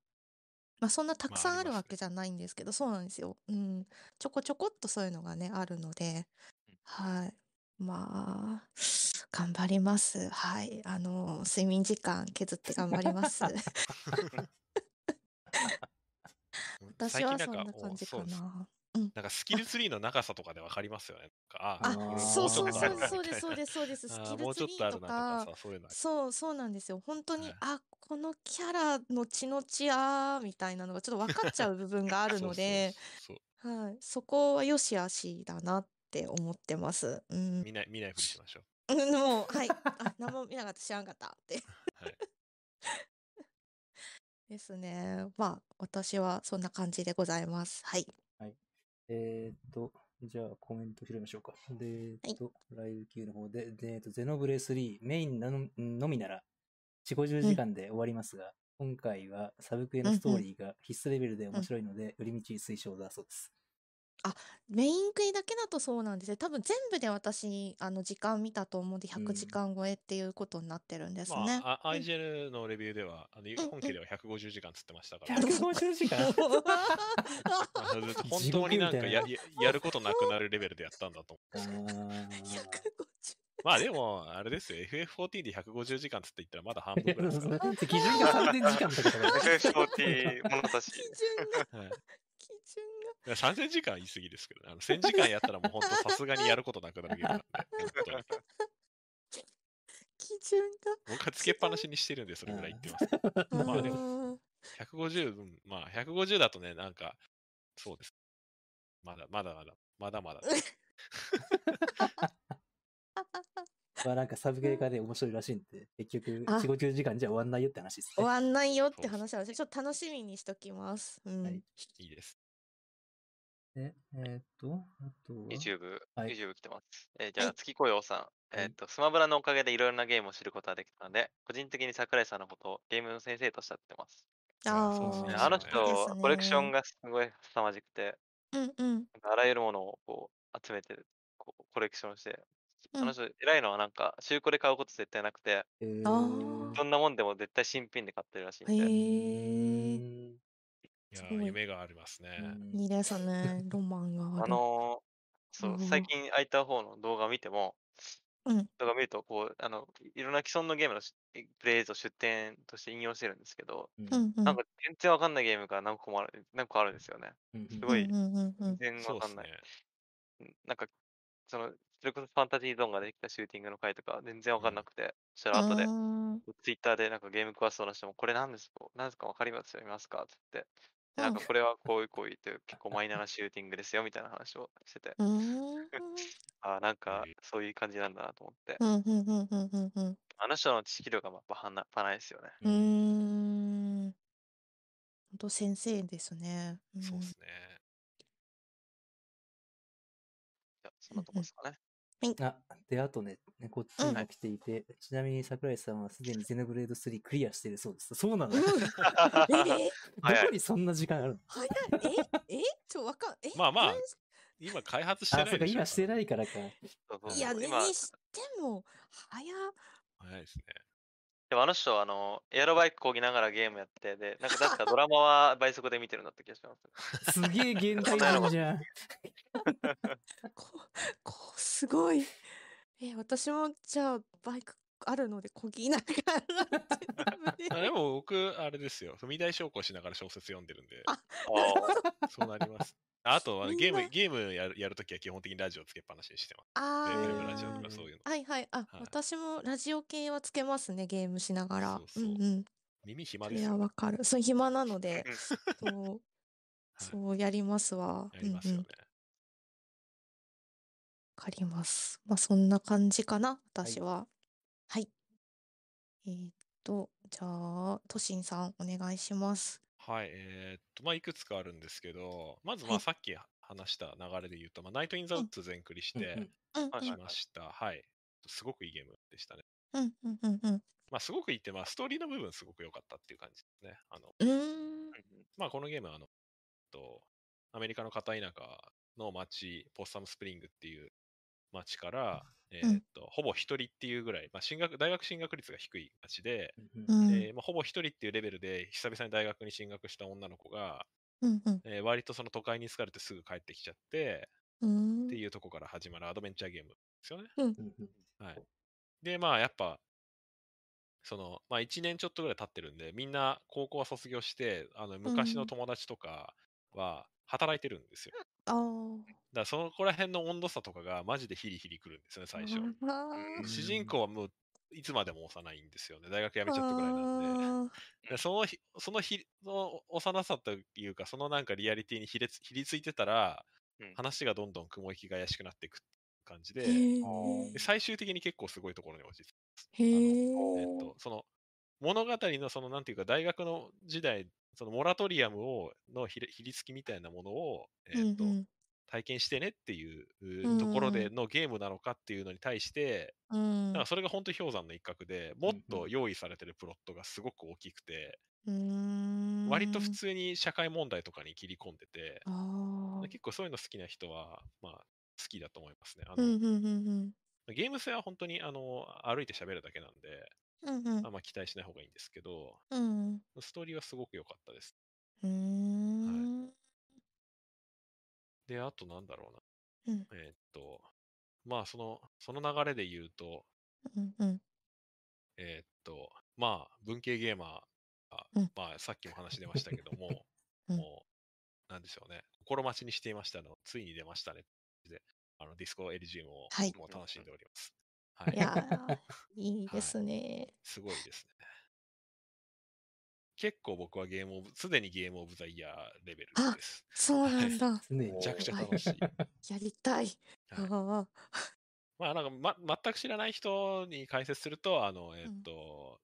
C: まあそんなたく
D: まあ
C: さんあるわけじゃないんですけど、そうなんですよ。うん。ちょこちょこっとそういうのがね、あるので、はい。まあ、頑張ります。はい。あの、睡眠時間削って頑張ります。私
D: 最
C: はそん
D: 近なんか
C: な感じ
D: そ
C: な。
D: なんかスキルツリーの長さとかでわかりますよね。
C: あ
A: あー
C: そうそうそうそうです、そうです、そうです。スキルツリーとか
D: そう
C: そう、そうなんですよ。本当に、
D: はい
C: あ、このキャラの血の血あーみたいなのがちょっと分かっちゃう部分があるので、はい。そこは良し悪しだなって思ってます。うん。
D: 見ない、見ないふりしましょ
C: うんもう、はい。あ、何も見なかった、知らんかったって。
D: う。はい。
C: ですね。まあ、私はそんな感じでございます。はい。
A: えーっと、じゃあコメント拾いましょうか。で、えーっと、ライブ Q の方で、で、えーっと、ゼノブレ3、メインののみなら、4、50時間で終わりますが、今回はサブクエのストーリーが必須レベルで面白いので、売り道推奨だそうです。
C: メインクエだけだとそうなんですね。多分全部で私、あの、時間見たと思うんで、100時間超えっていうことになってるんですね。
D: まあ、あ
C: うん
D: IGL のレビューでは、あの
C: ん
D: 本家では150時間つってましたから、
A: 150時間？
D: あの本当になんかやややることなくなるレベルでやったんだと思う。
A: あー
C: 150
D: まあでも、あれですよ、FF14 で150時間つって言ったらまだ半分ぐらいですから。
A: 基準が3000時間とかだから。
B: FF40 物差し。
C: 基準が、
D: はい
C: 基準
D: いや3000時間は言い過ぎですけどね。あの1000時間やったらもう本当さすがにやることなくなるゲームなんで。
C: 基準
D: 僕はつけっぱなしにしてるんで、それぐらい言ってます。
C: が。
D: まあでも
C: も。
D: 150、うんまあ150だとね、なんか、そうです。まだまだまだ、まだまだ。
A: まあなんかサブゲー化で面白いらしいんで、結局、
C: あ
A: 4、50時間じゃ終わんないよって話ですね。
C: 終わんないよって話なんですよ。ちょっと楽しみにしときます。うん。
A: はい
D: いいです。
A: でえーっと、あとは
B: ？YouTube、
A: はい
B: YouTube 来てます。えーじゃあ、
C: はい
B: 月雇用さん。
A: い
B: えっ、と、スマブラのおかげでいろいろなゲームを知ることができたので、個人的に桜井さんのことをゲームの先生と慕ってます。
C: あ
D: そうですね
C: あ、
B: あの
C: いいです
B: 人、
C: ね
B: コレクションがすごい凄まじくて、
C: うんうん。
B: なんかあらゆるものをこう集めてこうコレクションして、
C: うん
B: あの人偉いのはなんか中古で買うこと絶対なくて、
A: えー
B: どんなもんでも絶対新品で買ってるらしいん
C: へ
B: で、
A: う
C: え。
A: ーん
D: い夢がありますね。
A: うん
C: いいですね。ロマンがある。
B: あのーそうう、
C: ん
B: 最近空いた方の動画を見ても、
C: うん
B: 動画見ると、こう、あの、いろんな既存のゲームのしプレイ映像を出典として引用してるんですけど、
A: うん。
B: なんか全然わかんないゲームが何個もある、何個あるんですよね。
A: うん
B: すごい。全然わかんない。。うんなんか、その、それこそファンタジーゾーンができたシューティングの回とか全然わかんなくて、そしたら後でツイッターでなんかゲーム詳しそうな人も、これ何ですか？何ですかわかりますよ、見ますかつって。でなんか
C: うん
B: これはこういうこういうという結構マイナーなシューティングですよみたいな話をしてて。ああ、なんかそういう感じなんだなと思って。あの人の知識量がまあ半端ないですよね。
C: うーん。本当先生ですね。うん
D: そうですね。
B: じゃあそんなとこですかね。
A: あ、で、あとね、ねこっちにも来ていて、ちなみに桜井さんはすでにゼノブレード3クリアしてるそうです。そうなの、
C: えー、
B: 早い。
A: こにそんな時間あるの？
C: 早い。え？え？ちょ、わかん、え？
D: まあまあ
C: え
D: 今開発してな
A: あ、そうか、
D: いでしょ
A: 今してないからか。
B: そうそう
C: いや、ね、にしても、早。っ。
D: 早いですね。
B: でもあの人、あの、エアロバイク漕ぎながらゲームやって、で、なんか確かドラマは倍速で見てるんだった気がします。
A: すげえ限界なんじゃん。
C: こ、こ、すごい。え、私も、じゃあ、バイクあるので、こぎながら
D: でも僕、あれですよ。踏み台昇降しながら小説読んでるんで、
C: あ
B: ああ、
D: そうなります。あとはゲーム、ゲームやるやるときは基本的にラジオつけっぱなしにしてます。
C: あ
D: で、
A: ー
D: ムラジオとかそういうの。
C: はいはい。あ、
D: はい
C: 私もラジオ系はつけますね、ゲームしながら。
D: そうそう
C: うんうん。
D: 耳暇ですよ。
C: わかる。そう、暇なので、そう、
D: はい
C: そうやりますわ。
D: やりますよね
C: うんうん。。かります。まあ、そんな感じかな、私は。はい。えーっと、じゃあ、トシンさん、お願いします。
D: はい、えーっと、まあ、いくつかあるんですけど、まず、まあ、
C: はい
D: さっき話した流れで言うと、まあ、ナイト・イン・ザ・ウッズ全クリし
A: うん
D: て
C: うん、
B: はい
D: しました。はい。すごくいいゲームでしたね。
C: うん、うん、うん、うん。
D: まあ、すごくいいって、まあ、ストーリーの部分すごく良かったっていう感じですね。あの。まあ、このゲームは、あの、と、アメリカの片田舎の町、ポッサムスプリングっていう町から、えーっと、ほぼ一人っていうぐらい、まあ、進学、大学進学率が低い町で、
C: うん、
D: えーまあ、ほぼ一人っていうレベルで、久々に大学に進学した女の子が、
C: うん、うん。
D: えー割とその都会に疲れてすぐ帰ってきちゃって、
C: うん。
D: っていうとこから始まるアドベンチャーゲームですよね。
C: うん、
D: はい。で、まあ、やっぱ、その、まあ、1年ちょっとぐらい経ってるんで、みんな高校は卒業して、あの、昔の友達とかは働いてるんですよ。
C: あー
D: だから、そのこら辺の温度差とかがマジでヒリヒリくるんですよね、最初。
C: あ
B: うん
D: 主人公はもう、いつまでも幼いんですよね。大学辞めちゃったぐらいなんで。そのひ、そのひ、その幼さというか、そのなんかリアリティにひれつひりついてたら、
B: うん
D: 話がどんどん雲行きが怪しくなっていく感じで、で最終的に結構すごいところに落ち着く。
C: え。へ
D: え
C: え。
D: っと、その、物語のその、なんていうか、大学の時代、そのモラトリアムを、のひりつきみたいなものを、えっと、
C: うん
D: 体験してねっていう
C: うん
D: うところでのゲームなのかっていうのに対して、
C: うん。
D: なんかそれが本当に氷山の一角で、もっと用意されてるプロットがすごく大きくて、
C: うん。
D: 割と普通に社会問題とかに切り込んでて、
C: ああ。
D: 結構そういうの好きな人は、まあ、好きだと思いますね。あの
C: うん、うん、うん、
D: ゲーム性は本当にあの歩いて喋るだけなんで、
C: うん。うん、
D: あんま期待しない方がいいんですけど、
C: うん。
D: ストーリーはすごく良かったです。
C: うん。うん。
D: で、あとなんだろうな。
C: うん
D: えーっと、まあ、その、その流れで言うと、
C: うん、うん。
D: えーっと、まあ、文系ゲーマーが、
C: うん
D: まあ、さっきも話出ましたけども、
C: うん
D: もう、なんでしょうね、心待ちにしていましたの、ついに出ましたね。で、あの、ディスコ LGM を、
C: はい
D: もう楽しんでおります。はい
C: いやー、いいですね。
D: すごいですね。結構僕はゲームオブ、すでにゲームオブザイヤーレベル
C: あ
D: です。
C: そうなんだ。
A: 常に
D: めちゃくちゃ
C: はい
D: 楽しい。
C: やりたい。あ
D: はい
C: あ。
D: まあ、なんか、ま、全く知らない人に解説すると、あの、えっ、と、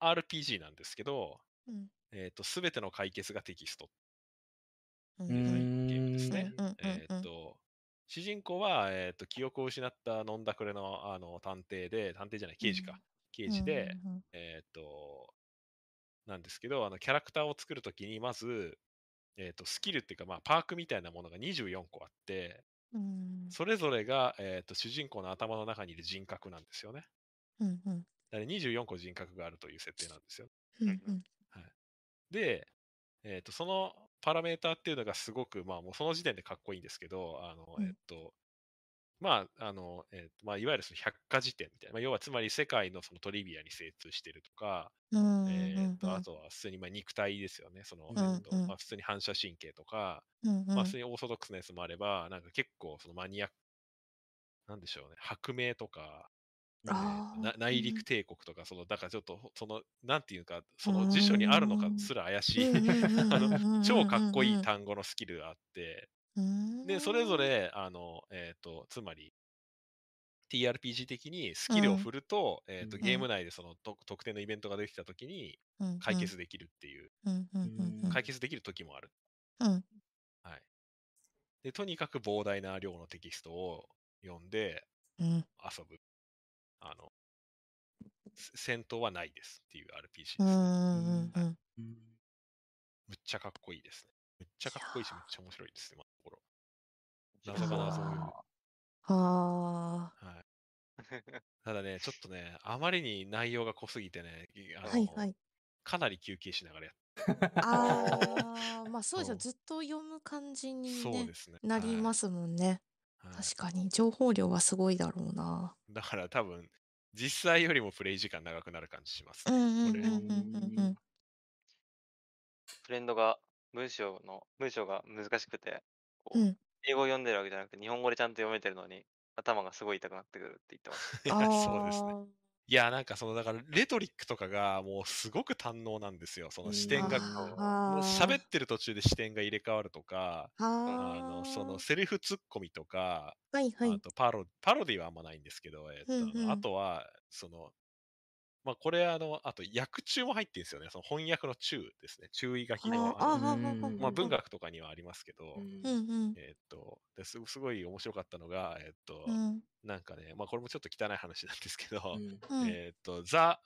D: RPG なんですけど、
C: うん。
D: えっ、と、すべての解決がテキストゲームですね。
C: うんうんうん
D: えっ、と、主人公は、えっ、と、記憶を失った飲んだくれの、あの、探偵で、探偵じゃない、刑事か。刑事で、
C: うん。
D: えっ、と、なんですけど、あの、キャラクターを作るときに、まず、えっ、と、スキルっていうか、まあ、パークみたいなものが24個あって、
C: うん。
D: それぞれが、えっ、と、主人公の頭の中にいる人格なんですよね。
C: うんうん。
D: だから24個人格があるという設定なんですよ。
C: うんうん。
D: で、えっ、と、そのパラメーターっていうのがすごく、まあもうその時点でかっこいいんですけど、あの、
C: うん。
D: えっ、と、まあ、あの、えっ、と、まあ、いわゆるその百科事典みたいな、まあ、要はつまり世界のそのトリビアに精通してるとか、
C: うん
D: えっ、と、
C: うん。
D: あとは普通にまあ肉体ですよね。その、
C: うん
D: えっと
C: うん
D: まあ、普通に反射神経とか、
C: うん
D: まあ、普通にオーソドックスなやつもあれば、なんか結構そのマニアック、なんでしょうね、白明とか、内陸帝国とか、その、だからちょっと、その、なんていうか、その辞書にあるのかすら怪しい、あの、超かっこいい単語のスキルがあって、で、それぞれ、あの、えっ、と、つまり、TRPG 的にスキルを振ると、えっ、と、
A: うん
D: ゲーム内でそのと特定のイベントができたときに解決できるっていう、
C: うんうんうんうん
D: 解決できる時もある。
C: うん
D: はい。で、とにかく膨大な量のテキストを読んで
C: うん
D: 遊ぶ。あの、せ戦闘はないですっていう RPG です、
C: う
D: ね。
C: んうんうん
D: むっちゃかっこいいですね。むっちゃかっこいいし、むっちゃ面白いですね、今のところ。謎が謎を呼ぶ。
C: あ
D: はい。ただね、ちょっとね、あまりに内容が濃すぎてね、いあ
C: あ
D: の
C: はいはい
D: かなり休憩しながらやっ
C: ああまあそうですよずっと読む感じにね
D: そうですね。
C: なりますすもんね
D: はい
C: 確かに情報量はすごいだろうな
D: だから多分、実際よりもプレイ時間長くなる感じします
C: う
D: ね。
C: んうん
D: これ
C: うんうんうんうん
B: フレンドが文章の、文章が難しくて、こう
C: うん
B: 英語を読んでるわけじゃなくて、日本語でちゃんと読めてるのに、頭がすごい痛くなってくるって言ってました。
D: いやそうですね。いや、なんかその、だから、レトリックとかがもうすごく堪能なんですよ。その視点が、喋ってる途中で視点が入れ替わるとか、あの、そのセリフツッコミとか、
C: はいはい。
D: あとパロ、パロディはあんまないんですけど、えっと、
C: うんうん
D: あとは、その、まあ、これあの、あと訳中も入ってるんですよね。その翻訳の中ですね。注意書きの、
C: あ
D: あの。まあ、文学とかにはありますけど。えっと、ですすごい面白かったのが、えっと、
C: うん。
D: なんかね、まあ、これもちょっと汚い話なんですけど、
C: うん。
D: えっと、ザ、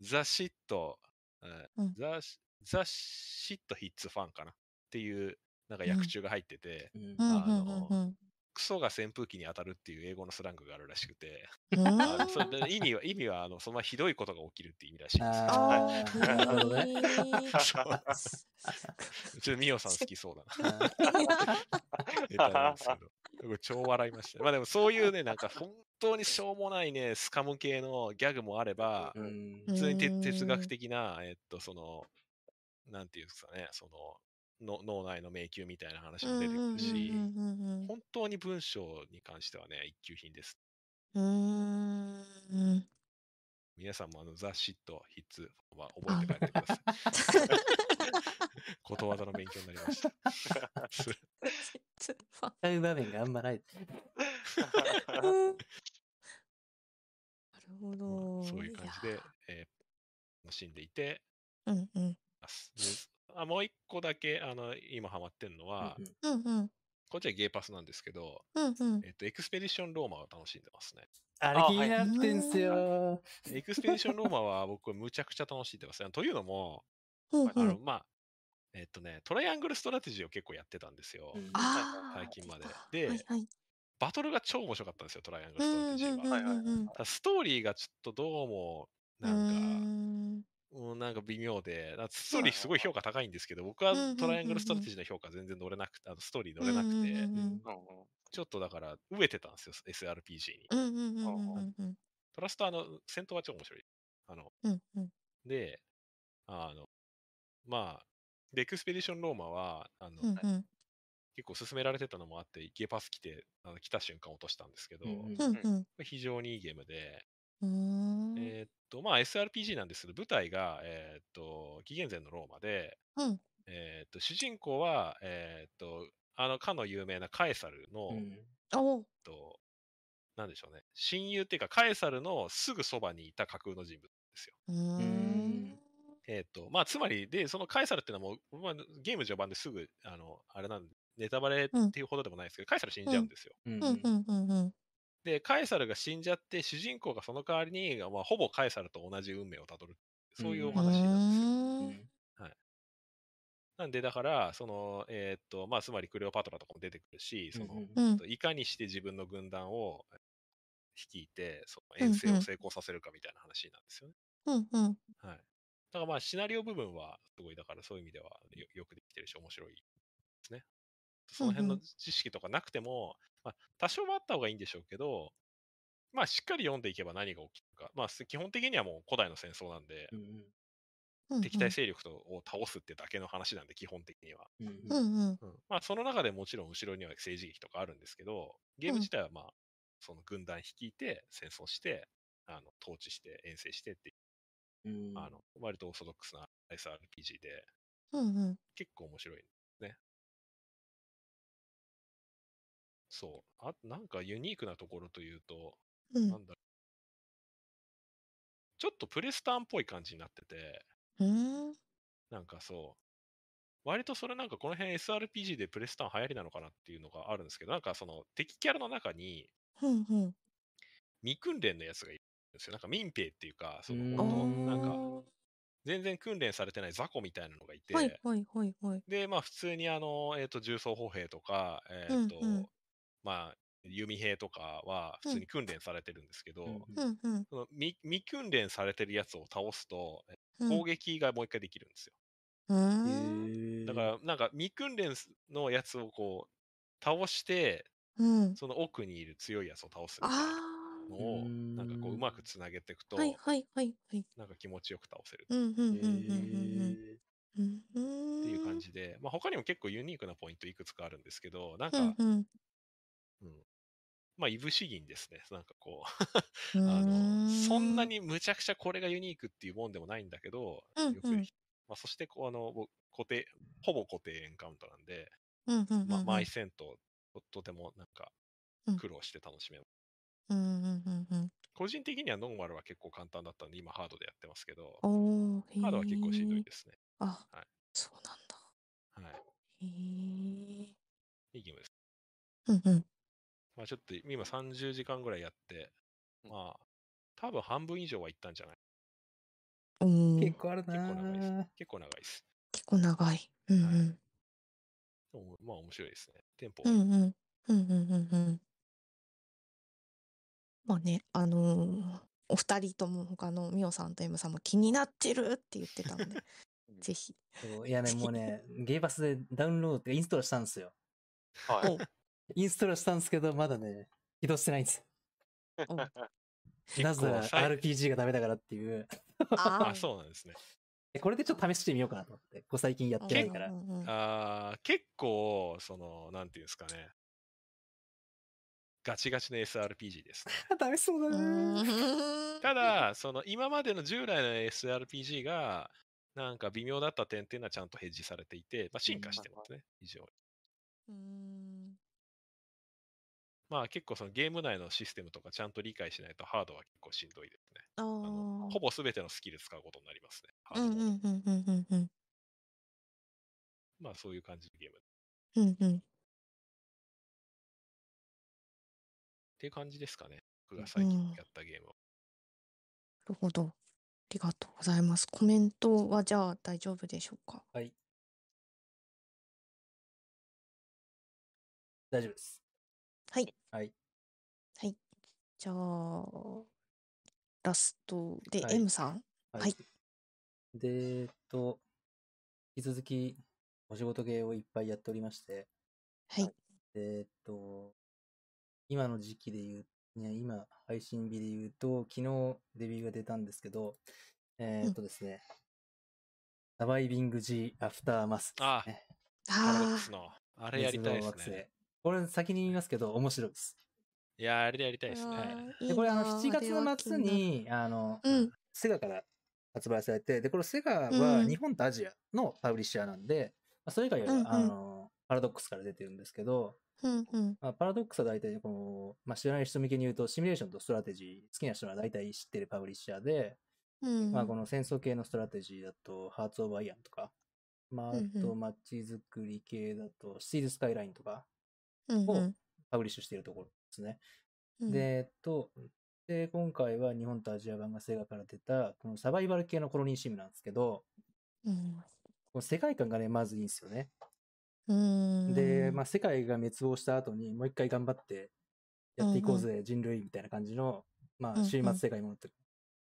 D: ザ・シット、ザ・ザ・シット・ヒッツ・ファンかなっていう、なんか訳中が入ってて、
C: うん
D: あ
C: うん
D: の
C: うんうん。
D: クソが扇風機に当たるっていう英語のスラングがあるらしくて、
C: うん
D: あのそれで意味は、意味は、あの、そんなひどいことが起きるっていう意味らしいんです
A: なるほどね。
D: ちょっとミオさん好きそうだな。
A: あ
D: ネタなんですけど。これ超笑いました。まあでもそういうね、なんか本当にしょうもないね、スカム系のギャグもあれば、普通に哲学的な、えっと、その、なんていうんですかね、その、の脳内の迷宮みたいな話も出てくるし、本当に文章に関してはね、一級品です。
C: うん。うん。
D: 皆さんもあの、ザ・シット・ヒッツは覚えて帰ってください。ことわざの勉強になりました。
A: 使う場面があんまない。
C: なるほど。
D: そういう感じで、えー楽しんでいて。
C: うんうん。
D: あもう一個だけ、あの、今ハマってんのは、
C: うんうん。
D: こっちはゲーパスなんですけど、
C: うんうん。
D: えっと、エクスペディションローマを楽しんでますね。
A: あれ気になってんすよ。
D: エクスペディションローマは僕むちゃくちゃ楽しんでます。というのも、
C: うんう
D: あの、
C: ん。
D: まあ、えっとね、トライアングルストラテジーを結構やってたんですよ。
A: うん
C: ああ。
D: 最近までで
C: はいはい。
D: バトルが超面白かったんですよ、トライアングル
C: うん
D: ストラテジーは。
C: うん
B: はいはい
C: うんうん。
D: ただストーリーがちょっとどうも、なんか、
C: ん
D: うん、なんか微妙で、ストーリーすごい評価高いんですけど、僕はトライアングルストラテジーの評価全然乗れなくて、あのストーリー乗れなくて、ちょっとだから飢えてたんですよ、SRPG に。トラストあの、戦闘は超面白い。あの、
C: うんうん。
D: で、あの、まあ、で、エクスペディションローマは、あの、
C: うんうん。
D: 結構勧められてたのもあって、ゲーパス来て、あの来た瞬間落としたんですけど、
A: うん
C: うんうん
D: 非常にいいゲームで、
C: うーん。
D: えーっと、まあ SRPG なんですけど、舞台が、えーっと、紀元前のローマで、
C: うん。
D: えーっと、主人公は、えーっと、あの、かの有名なカエサルの、えっ
C: おう。
D: と、なんでしょうね、親友っていうか、カエサルのすぐそばにいた架空の人物ですよ。
C: うーん。
D: えーっと、まあ、つまり、で、そのカエサルっていうのはもう、まあ、ゲーム序盤ですぐ、あの、あれなんで、ネタバレっていうほどでもないですけど、カエサル死んじゃうん。ですよ。
A: うん。
C: うんうんうんうん
D: で、カエサルが死んじゃって、主人公がその代わりに、まあ、ほぼカエサルと同じ運命をたどる。そういうお
C: う
D: 話なんですよ。
C: ーん
D: なんで、だから、その、えーっと、まあ、つまりクレオパトラとかも出てくるし、その、
C: うん
D: いかにして自分の軍団を率いて、その遠征を成功させるかみたいな話なんですよね。
C: うんうん
D: はい。だからまあ、シナリオ部分は、すごい、だからそういう意味ではよよくできてるし、面白いですね。その辺の知識とかなくても、まあ、多少はあった方がいいんでしょうけど、まあ、しっかり読んでいけば何が起きるか。まあ、基本的にはもう古代の戦争なんで、
C: うん
D: 敵対勢力とを倒すってだけの話なんで、基本的には。
C: うんうん。
D: うんまあ、その中でもちろん後ろには政治劇とかあるんですけど、ゲーム自体はまあ、その軍団率いて、戦争して、あの統治して、遠征してっていう、あの割とオーソドックスな SRPG で、
C: うんうん。
D: 結構面白いね。そう。あなんかユニークなところというと、
C: うん。
D: なんだろう。ちょっとプレスターンっぽい感じになってて、
C: うん。
D: なんかそう、割とそれなんかこの辺 SRPG でプレスターン流行りなのかなっていうのがあるんですけど、なんかその敵キャラの中に
C: うんうん。
D: 未訓練のやつがいるんですよ。なんか民兵っていうか、その
A: うん。
D: 本当なんか
C: あ
D: 全然訓練されてない雑魚みたいなのがいて、
C: ーはいはいはいはい。
D: で、まあ普通にあの、えっ、と、重装歩兵とか、えっ、と、
C: うんうん
D: まあ、弓兵とかは普通に訓練されてるんですけど、
C: うんうん
D: その未未訓練されてるやつを倒すと、攻撃がもう一回できるんですよ。
C: うーん。
D: だから、なんか未訓練のやつをこう、倒して、
C: うん。
D: その奥にいる強いやつを倒すみたいな
C: あ
D: のを、
A: うん
D: なんかこう、うまくつなげていくと、
C: あはいはいはいはい。
D: なんか気持ちよく倒せるっていう感じで、まあ他にも結構ユニークなポイントいくつかあるんですけど、なんか、
C: うんうん
D: うんまあ、いぶし銀ですね。なんかこう あの、そんなにむちゃくちゃこれがユニークっていうもんでもないんだけど、
C: うん
D: よく、
C: うん
D: まあ、そしてこう、あの、ぼ固定、ほぼ固定エンカウントなんで、
C: うんうんうん
D: まあ、
C: うん
D: 毎戦とととてもなんか
C: うん
D: 苦労して楽しめます。
C: うんうんうんうん
D: 個人的にはノーマルは結構簡単だったんで、今ハードでやってますけど、
C: おーへ
D: ハードは結構しんどい
C: ー
D: ですね。
C: あ、
D: はい
C: そうなんだ。
D: はい。
C: へえ。
D: いいゲームです。
C: うんうん。
D: まあちょっと今30時間ぐらいやって、
B: うん
D: まあ、多分半分以上はいったんじゃない？
A: 結構あるな
D: 結構長いです
A: ぁ。。
D: 結構長いです。
C: 結構長い。うん
D: はい
C: うん。
D: まあ面白いですね。テンポ。
C: うんうん。うんうんうんうん。まあね、あのーお二人とも他のミオさんとエムさんも気になってるって言ってたので、
B: うん
C: ぜひ。
A: そういやね、もうね、ゲーバスでダウンロードってインストールしたんですよ。
B: はい。
C: お
A: インストールしたんですけど、まだね、起動してないんです なぜなら RPG がダメだからっていう。
C: あ
D: あ、そうなんですね。
A: これでちょっと試してみようかなと思って。こう最近やってないから。
D: あー結構、その、なんていうんですかね。ガチガチの SRPG ですね。
A: ダメそうだ
C: う
A: な
C: ーん
D: ただ、その今までの従来の SRPG が、なんか微妙だった点っていうのはちゃんとヘッジされていて、まあ、進化してますね、非常に。まあ結構そのゲーム内のシステムとかちゃんと理解しないとハードは結構しんどいですね。
C: あ
D: あの
C: ー
D: ほぼ全てのスキル使うことになりますね。ハー
C: う
D: ドモード
C: んうんうんうんうんうん
D: まあそういう感じのゲーム。っ
C: うんうん
D: ていう感じですかね。僕が最近やったゲームは。
C: なるほど。ありがとうございます。コメントはじゃあ大丈夫でしょうか？
A: はい。大丈夫です。
C: はい。
A: はい。
C: はい。じゃあ、ラストで
A: はい
C: M さん？はい
A: で、えっと、引き続き、お仕事芸をいっぱいやっておりまして、
C: はい。
A: でえっと、今の時期で言う、ね、今、配信日で言うと、昨日デビューが出たんですけど、えーっとですね、サバイビング G アフターマス、
D: あ
A: ね。
C: あ
D: クスの。あれやりたいですね。
A: これ先に言いますけど、面白いです。
D: いやー、あれでやりたい
C: あ。
D: ですね。
A: で、これあの、7
C: あれは
A: 月の末に、あの、
C: うん
A: セガから発売されて、で、これセガは
C: うん
A: 日本とアジアのパブリッシャーなんで、まあ、それ以外は、
C: うんうん
A: あの、パラドックスから出てるんですけど、
C: うんうん
A: まあ、パラドックスは大体、この、まあ、知らない人向けに言うと、シミュレーションとストラテジー、好きな人は大体知ってるパブリッシャーで、
C: うん
A: まあ、この戦争系のストラテジーだと、ハーツ・オブ・アイアンとか、まあ、あ
C: うん
A: と、
C: うん
A: 街づくり系だと、シティーズ・スカイラインとか、をパブリッシュしているところですね。
C: うん。
A: で、えっと、で、今回は日本とアジア版がセガから出た、このサバイバル系のコロニーシムなんですけど、
C: うん。
A: この世界観がね、まずいいんですよね。
C: うん。
A: で、まあ、世界が滅亡した後にもう一回頑張ってやっていこうぜ、人類みたいな感じの、まあ、終末世界ものって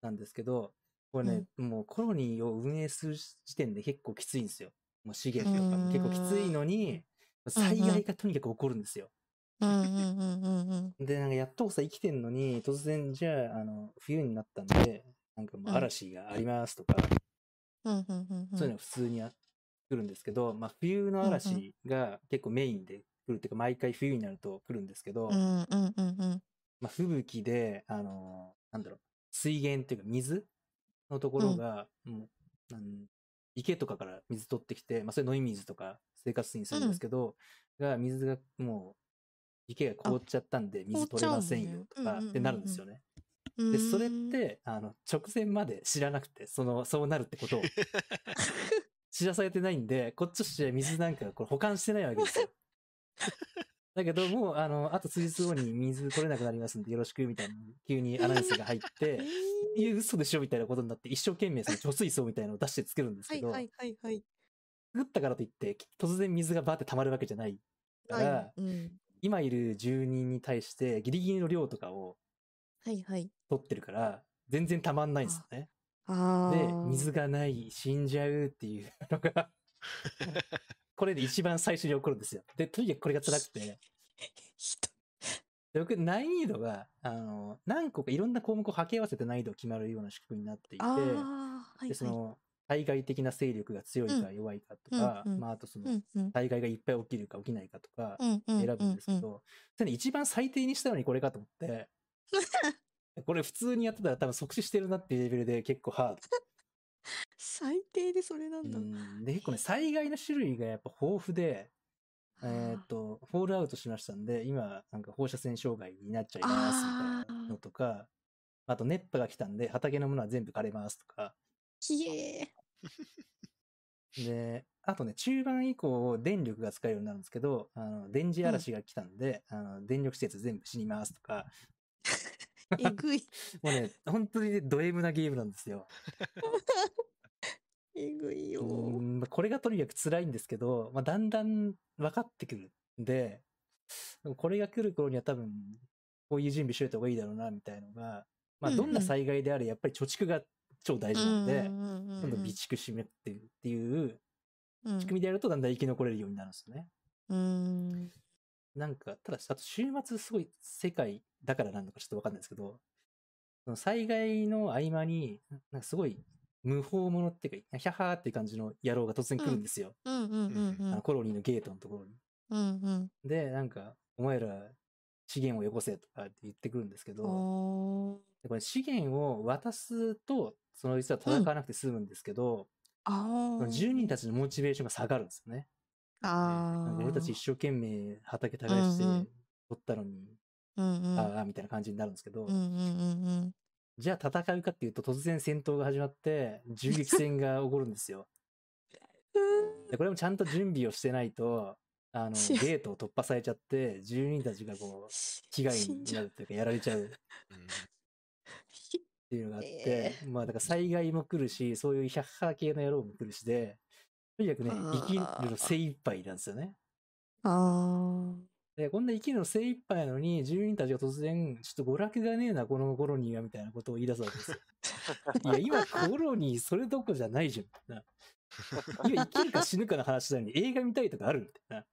A: なんですけど、これね、もうコロニーを運営する時点で結構きついんですよ。もう資源とか
C: うん
A: 結構きついのに、災害がとにかく起こるんですよ。で、なんかやっとこそ生きてんのに、突然、じゃあ、あの、冬になったんで、なんかもう
C: うん。
A: 嵐がありますとか、そういうのが普通にあ来るんですけど、まあ、冬の嵐が結構メインで来るっていうか、毎回冬になると来るんですけど、まあ、吹雪で、あの、なんだろう、水源っていうか水のところが、もう、池とかから水取ってきて、まあ、それ飲み水とか生活水にするんですけど、が、水がもう、池が凍っちゃったんで、水取れませんよとか
C: 凍っ
A: てなるんですよね。
C: うん。
A: で、それって、あの、直前まで知らなくて、その、そうなるってことを。知らされてないんで、こっちとしては水なんかこれ保管してないわけですよ。だけど、もう、あの、あと数日後に水取れなくなりますんでよろしく、みたいな、急にアナウンスが入って、いや、嘘でしょみたいなことになって、一生懸命その貯水槽みたいなのを出して作るんですけど、
C: はいはいはいはい
A: 作ったからといって、突然水がバーって溜まるわけじゃないから、
C: はいうん。
A: 今いる住人に対してギリギリの量とかを
C: はいはい。
A: 取ってるから、全然溜まんないんですよね。
C: あ
A: で、水がない、死んじゃうっていうのが、これで一番最初に起こるんですよ。で、とにかくこれが辛くて、僕、難易度が、あの、何個かいろんな項目を掛け合わせて難易度が決まるような仕組みになっていて、
C: ああはい
A: で、そ
C: はい
A: の、対外的な勢力が強いか弱いかとか、
C: うんうん。
A: まあ、あとその、災害がいっぱい起きるか起きないかとか選ぶんですけど、それね一番最低にしたのにこれかと思って、これ普通にやってたら多分即死してるなっていうレベルで結構ハード。
C: 最低でそれなんだ。
A: うん。で、結構ね、災害の種類がやっぱ豊富で、えーっと、フォールアウトしましたんで、今、なんか放射線障害になっちゃいますみたいなのとか、あと熱波が来たんで畑のものは全部枯れますとか、
C: ひえ
A: で、あとね、中盤以降、電力が使えるようになるんですけど、あの、電磁嵐が来たんで、あの、電力施設全部死にますとか、
C: ー、えぐい。
A: もうね、本当にね、ド M なゲームなんですよ。
C: えぐいよ。
A: これがとにかく辛いんですけど、まあ、だんだん分かってくるんで、これが来る頃には多分、こういう準備しといた方がいいだろうな、みたいのが、まあ、
C: うんうん
A: どんな災害であれ、やっぱり貯蓄が超大事なんで、
C: うんうん
A: 備蓄しめっていうっていう
C: うん
A: 仕組みでやるとだんだん生き残れるようになるんですよね。
C: うん。
A: なんか、ただ、あと週末すごい世界だからなのかちょっとわかんないですけど、その災害の合間に、なんかすごい無法者っていうか、ヒャハーっていう感じの野郎が突然来るんですよ。あの
C: ん。
A: コロニーのゲートのところに。
C: うんうん。
A: で、なんか、お前ら資源をよこせとかって言ってくるんですけど、でこれ資源を渡すと、その実は戦わなくて済むんですけど、
C: あ
A: その
C: ー
A: 住人たちのモチベーションが下がるんですよね。
C: あ
A: 俺たち一生懸命畑耕して
C: うん。うん
A: 取ったのに、
C: うんうん。
A: ああ、みたいな感じになるんですけど、
C: うんうんうん。
A: じゃあ戦うかっていうと突然戦闘が始まって、銃撃戦が起こるんですよ。
C: うん。
A: でこれもちゃんと準備をしてないと、あの、
C: し
A: ゲートを突破されちゃって、住人たちがこう、被害になるというか、やられちゃう っていうのがあって、
C: え
A: まあだから災害も来るし、そういう百科系の野郎も来るしで、とにかくね、
C: あー
A: 生きるの精一杯なんですよね。
C: あ
A: で、こんな生きるの精一杯なのに、住人たちが突然、ちょっと娯楽がねえな、このコロニーは、みたいなことを言い出すわけですよ。いや、今コロニーそれどころじゃないじゃん、みたいな。今生きるか死ぬかの話なのに映画見たいとかあるみたいな。っ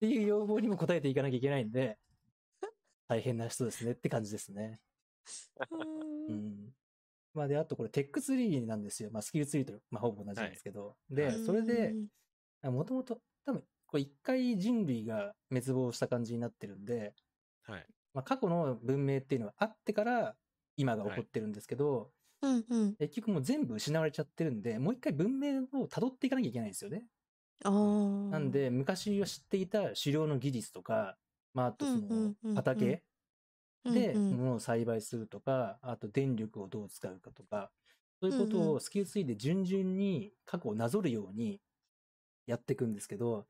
A: ていう要望にも応えていかなきゃいけないんで、大変な人ですねって感じですね。
C: あ。う
A: うんん。まあで、あとこれテックツリーなんですよ。まあスキルツリーと、まあほぼ同じなんですけど。で、それで、もともと、多分、これ一回人類が滅亡した感じになってるんで、
D: はい。
A: まあ過去の文明っていうのはあってから今が起こってるんですけど、
C: うんうん。
A: 結局もう全部失われちゃってるんで、もう一回文明を辿っていかなきゃいけないんですよね。
C: ああ。
A: なん、で、昔は知っていた狩猟の技術とか、まあ、あとその
C: うん
A: 畑で物を栽培するとか、あと電力をどう使うかとか、そういうことをスキルツリーで順々に過去をなぞるようにやっていくんですけど。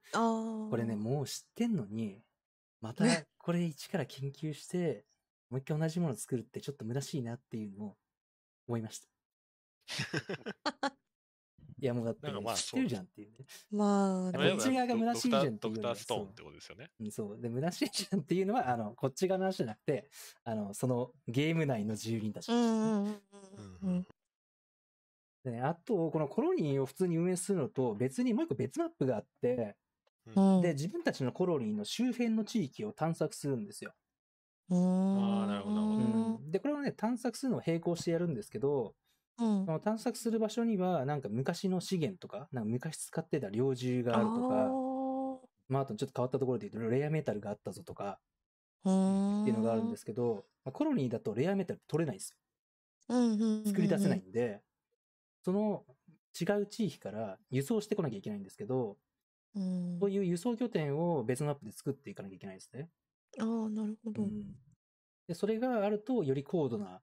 A: これね、もう知ってんのに、またこれ一から研究して、もう一回同じものを作るってちょっと無駄しいなっていうのを思いました。いやもうだって
D: なんかまあ
A: 知ってるじゃんっていうね。
C: まあ、
A: こ
D: まあ
A: っち側が
D: ド
A: 虚しいじゃんっていう
D: ドクターストーンってことですよね。
A: うんそう。で、虚しいじゃんっていうのは、あの、こっち側の話じゃなくて、あの、そのゲーム内の住人たち
C: うん
A: ね
C: うんうんうん。
A: でね、あと、このコロニーを普通に運営するのと、別にもう一個別マップがあって、
C: うん。
A: で、自分たちのコロニーの周辺の地域を探索するんですよ。
C: うん。
D: あーなるほどなるほど
A: うんで、これをね、探索するのを並行してやるんですけど、
C: うん
A: その探索する場所には、なんか昔の資源とか、なんか昔使ってた猟銃があるとか、まあ、あとちょっと変わったところで言うと、レアメタルがあったぞとか、っていうのがあるんですけど、まあコロニーだとレアメタル取れないんですよ。
C: うんうんうんうん
A: 作り出せないんで、その違う地域から輸送してこなきゃいけないんですけど、
C: うん
A: そういう輸送拠点を別のマップで作っていかなきゃいけないですね。
C: ああ、なるほど。
A: うんで、それがあると、より高度な、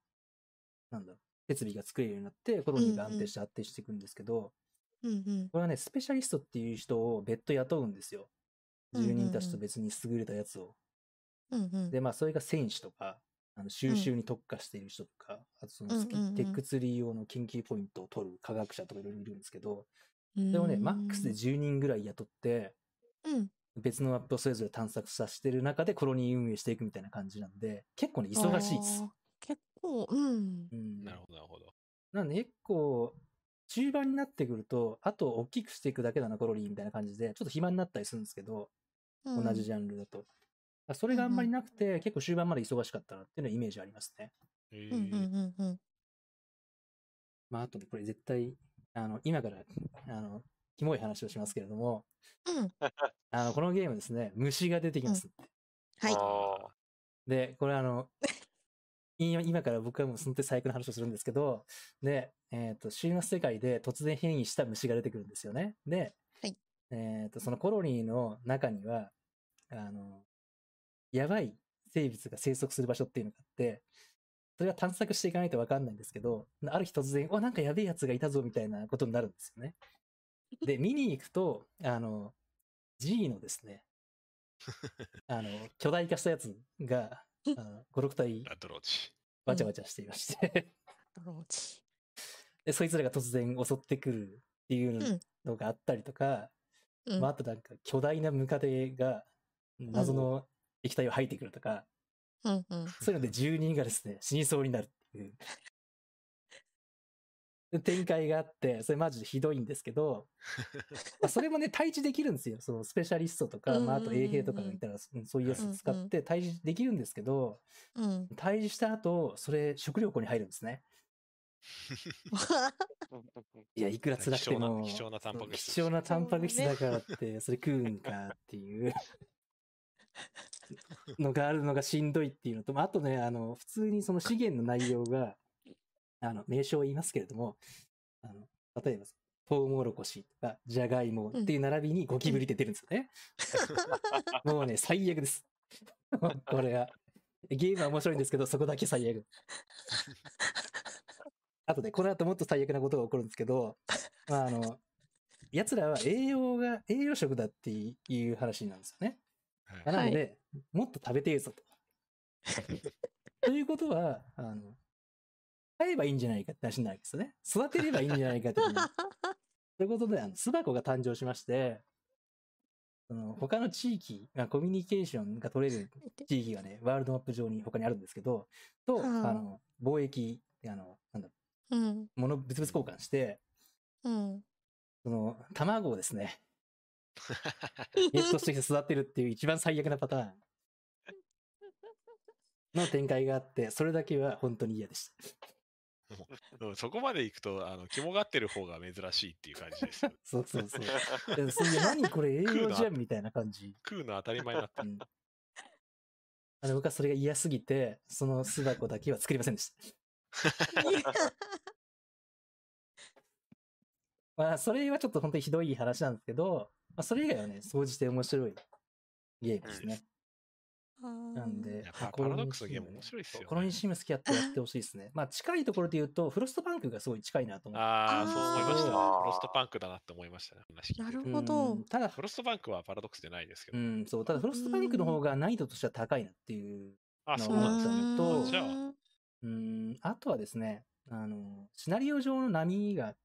A: なんだろう、設備が作れるようになって、コロニーが安定して発展していくんですけど、
C: うんうん。
A: これはね、スペシャリストっていう人を別途雇うんですよ。住人たちと別に優れたやつを。
C: うんうん。
A: で、まあ、それが戦士とか、あの収集に特化している人とか、あとそのスキ、
C: うんうんうん
A: テックツリー用の研究ポイントを取る科学者とかいろいろいるんですけど、
C: で
A: でもね、マックスで10人ぐらい雇って、
C: うん。
A: 別のマップをそれぞれ探索させてる中でコロニー運営していくみたいな感じなんで、結構ね、忙しいです。
C: 結構、うん。
A: うん。
D: なるほど、なるほど。
A: なんで結構、中盤になってくると、あと大きくしていくだけだな、コロニーみたいな感じで、ちょっと暇になったりするんですけど、同じジャンルだと。それがあんまりなくて、結構終盤まで忙しかったなっていうのはイメージありますね。
D: え
C: うんうん
D: ー
C: うんうん。
A: まあ、あとね、これ絶対、あの、今から、あの、キモい話をしますけれども、
C: うん。
A: あの、このゲームですね、虫が出てきます。
C: はい。
B: あ
A: で、これあの、今今から僕はもうその時最悪の話をするんですけど、で、えっ、と、終末世界で突然変異した虫が出てくるんですよね。で、
C: はい
A: えっ、と、そのコロニーの中には、あの、やばい生物が生息する場所っていうのがあって、それは探索していかないとわかんないんですけど、ある日突然、お、なんかやべえやつがいたぞみたいなことになるんですよね。で、見に行くと、あの、G のですね、あの、巨大化したやつが、あの5、6体
D: ラッドローチ。
A: わちゃわちゃしていまして、
C: ドローチ。
A: で、そいつらが突然襲ってくるっていうのがあったりとか、
C: うん。
A: まあ、あとなんか巨大なムカデが謎の液体を吐いてくるとか、
C: うんうん。
A: そういうので住人がですね、死にそうになるっていう。展開があって、それマジでひどいんですけど、まあそれもね、対峙できるんですよ。そのスペシャリストとか、まあ、あと衛兵とかがいたら、うんそういうやつ使って対峙できるんですけど、
C: うん。
A: 対峙した後、それ食料庫に入るんですね。いや、いくら辛くても、
D: 貴重なタンパク質
A: 貴重なタンパク質だからって、それ食うんかっていうのがあるのがしんどいっていうのと、まああとね、あの、普通にその資源の内容が、あの、名称を言いますけれども、あの、例えば、トウモロコシとか、じゃがいもっていう並びにゴキブリって出るんですよね。もうね、最悪です。これは。ゲームは面白いんですけど、そこだけ最悪。あとね、この後もっと最悪なことが起こるんですけど、まあ、あの、奴らは栄養が、栄養食だっていう話なんですよね。
D: はい
A: なので、もっと食べてえぞと。ということは、あの、飼えばいいんじゃないかって話になるわけですよね。育てればいいんじゃないかってこ ということで、あの、巣箱が誕生しまして、その他の地域、まあコミュニケーションが取れる地域がね、ワールドマップ上に他にあるんですけど、と、
C: はあ
A: あの、貿易、あの、なんだろ
C: うん。
A: う、物、物々交換して、
C: うん。
A: その、卵をですね、ゲットして育てるっていう一番最悪なパターンの展開があって、それだけは本当に嫌でした。
D: うんそこまで行くと、あの、肝がってる方が珍しいっていう感じですよ。
A: そうそうそう。でそれで何これ栄養じゃんみたいな感じ。
D: 食うの当たり前になってる。
A: うんあの僕はそれが嫌すぎて、その巣箱だけは作りませんでした。まあ、それはちょっと本当にひどい話なんですけど、まあ、それ以外はね、総じて面白いゲームですね。なんで
D: パラドックスのゲーム面白いっすよね
A: コロニーシーム好きやってやってほしいですね。まあ、近いところで言うと、フロストバンクがすごい近いなと思って。
D: ああ、そう思いましたね。フロストパンクだなって思いましたね。
C: な
D: て
C: るほど
A: うんただ、
D: フロストパンクはパラドックスじゃないですけど。
A: うん、そう、ただフロストバンクの方が難易度としては高いなっていう。
D: あ、
A: の
D: そうなんですね。
A: と
D: じゃあ、
A: うん、あとはですね、あの、シナリオ上の波が、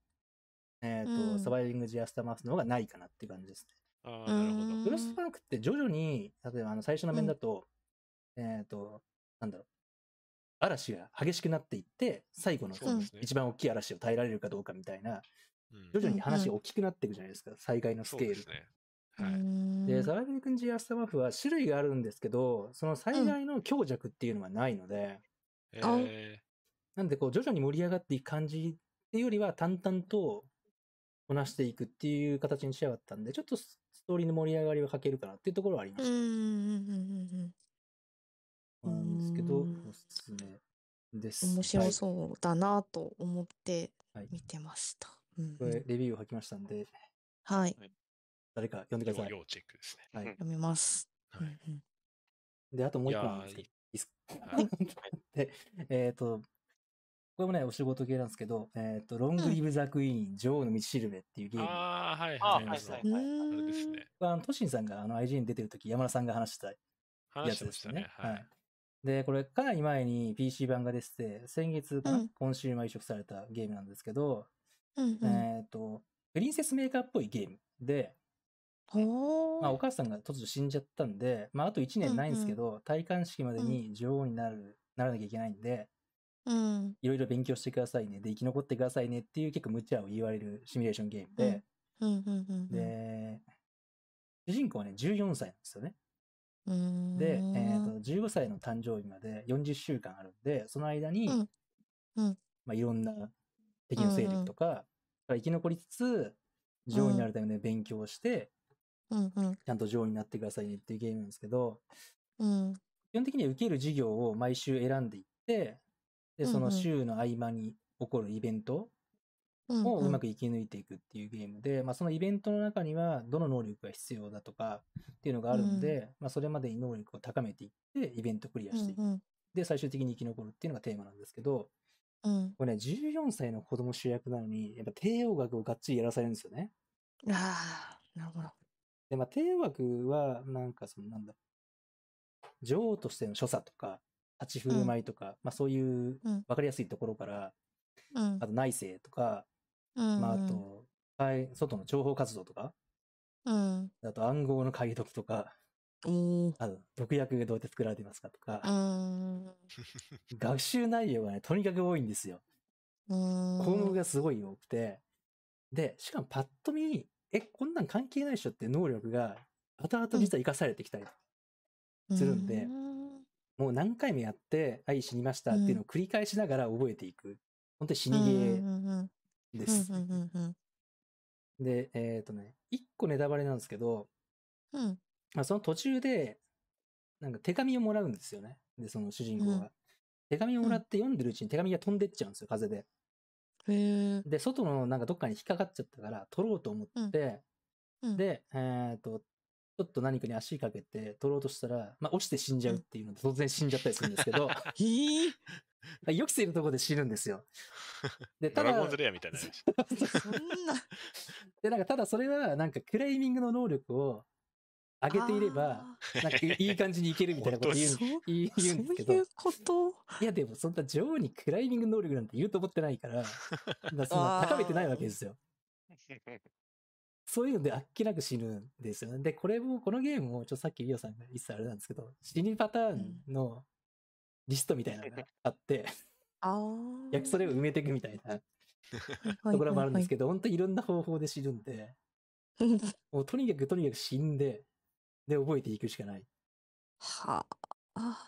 A: えっ、と、
C: うん
A: サバイビングジアスタマースの方がないかなっていう感じですね。
D: ああ、なるほど。
A: フロストバンクって徐々に、例えばあの最初の面だと、えっ、と、なんだろう、嵐が激しくなっていって、最後の。一番大きい嵐を耐えられるかどうかみたいな、
D: うん
A: 徐々に話が大きくなっていくじゃないですか、災害のスケール
D: そうです。ね。はい。
A: で、サバイバル君ジアスタマフは種類があるんですけど、その災害の強弱っていうのはないので、
C: あ
D: え
A: なんでこう徐々に盛り上がっていく感じっていうよりは淡々とこなしていくっていう形に仕上がったんで、ちょっとストーリーの盛り上がりは欠けるかなっていうところはありま
C: うん。
A: し
C: うん。うん。
A: た。なんですけど、おすすめです。
C: 面白そうだなと思って見てました。うん
A: これ、レビューを書きましたんで、
C: はい。
A: 誰か読んでください。
D: 要チェックですね。
A: はい。
C: 読みます。
D: はい
A: で、あともう一個なんですけど、いいっすか
D: はい
A: で、えっ、と、これもね、お仕事系なんですけど、えっ、と、ロングリブ・ザ・クイーン、女王の道しるべっていうゲーム。
D: ああ、はい
B: あ
D: はいはい。
B: はい
D: そう
B: はいはい。
C: う
D: あれです
C: ん
D: ね。
A: あのトシンさんがあの IG に出てるとき、山田さんが話した
D: 話
A: やつですよね。。
D: はい。
A: で、これ、かなり前に PC 版が出てて、先月かな、
C: うん
A: 今週も移植されたゲームなんですけど、
C: うんうん。
A: えっ、と、プリンセスメーカーっぽいゲームで、
C: ほー
A: まあ、お母さんが突如死んじゃったんで、まあ、あと1年ないんですけど、戴冠式までに女王になる、ならなきゃいけないんで、
C: うん。
A: いろいろ勉強してくださいね。で、生き残ってくださいねっていう結構無茶を言われるシミュレーションゲームで、
C: うんうんうん。
A: で、主人公はね、14歳なんですよね。
C: うん。
A: で、えー、と15歳の誕生日まで40週間あるんで、その間に、
C: うんうん
A: まあ、いろんな敵の勢力とか、生き残りつつ、女王になるための勉強をして、
C: うんうん。
A: ちゃんと女王になってくださいねっていうゲームなんですけど、
C: うん。
A: 基本的には受ける授業を毎週選んでいって、で、その週の合間に起こるイベント
C: うん。
A: をうまく生き抜いていくっていうゲームで、まあそのイベントの中にはどの能力が必要だとかっていうのがあるんで、まあそれまでに能力を高めていって、イベントクリアしていく。
C: うん
A: で、最終的に生き残るっていうのがテーマなんですけど、
C: うん。
A: これね、14歳の子供主役なのに、やっぱ帝王学をがっちりやらされるんですよね。
C: うん。ああ、なるほど。
A: で、まあ帝王学は、なんかそのなんだ女王としての所作とか、立ち振る舞いとか、まあそういう
C: うん
A: わかりやすいところから、
C: うん
A: あ。と内政とか、
C: うん。
A: まああと、はい外の情報活動とか、
C: うん。
A: あと暗号の解読とか、
C: おー。
A: あと毒薬がどうやって作られてますかとか
C: う、ん。
A: 学習内容がね、とにかく多いんですよ。
C: うん。
A: 項目がすごい多くて、で、しかもパッと見、え、こんなん関係ないっしょって能力が、後々実は活かされてきたり、するんで
C: うん
A: もう何回もやって、はい、死にましたっていうのを繰り返しながら覚えていく。本当に死にゲーです。で、えっ、とね、一個ネタバレなんですけど、
C: うん
A: まあ、その途中で、なんか手紙をもらうんですよね。で、その主人公が。
C: うん
A: 手紙をもらって読んでるうちに手紙が飛んでっちゃうんですよ、風で。で、外のなんかどっかに引っかかっちゃったから、取ろうと思って、
C: うん、
A: で、えっ、と、ちょっと何かに足かけて取ろうとしたら、まあ、落ちて死んじゃうっていうので、突然死んじゃったりするんですけど、
C: へえ。
A: 予期せぬところで死ぬんですよ。で、ただ
D: ドラゴンズ、レアみたいなね。
C: そんな。
A: で、なんかただそれは、なんかクライミングの能力を上げていれば、
C: あ
A: なんかいい感じにいけるみたいなこと言う 言うんですけど
C: そういう、こと？
A: いやでもそんな女王にクライミング能力なんて言うと思ってないから、だから高めてないわけですよ。そういうのであっけなく死ぬんですよね。で、これも、このゲームも、ちょっとさっきリオさんが言ってたあれなんですけど、死にパターンのリストみたいなのがあって、
C: ああ。
A: 逆それを埋めていくみたいな
C: と
A: ところもあるんですけど、本当にいろんな方法で死ぬんで、
C: ど。
A: もうとにかくとにかく死んで、で、覚えていくしかない。
C: はあ。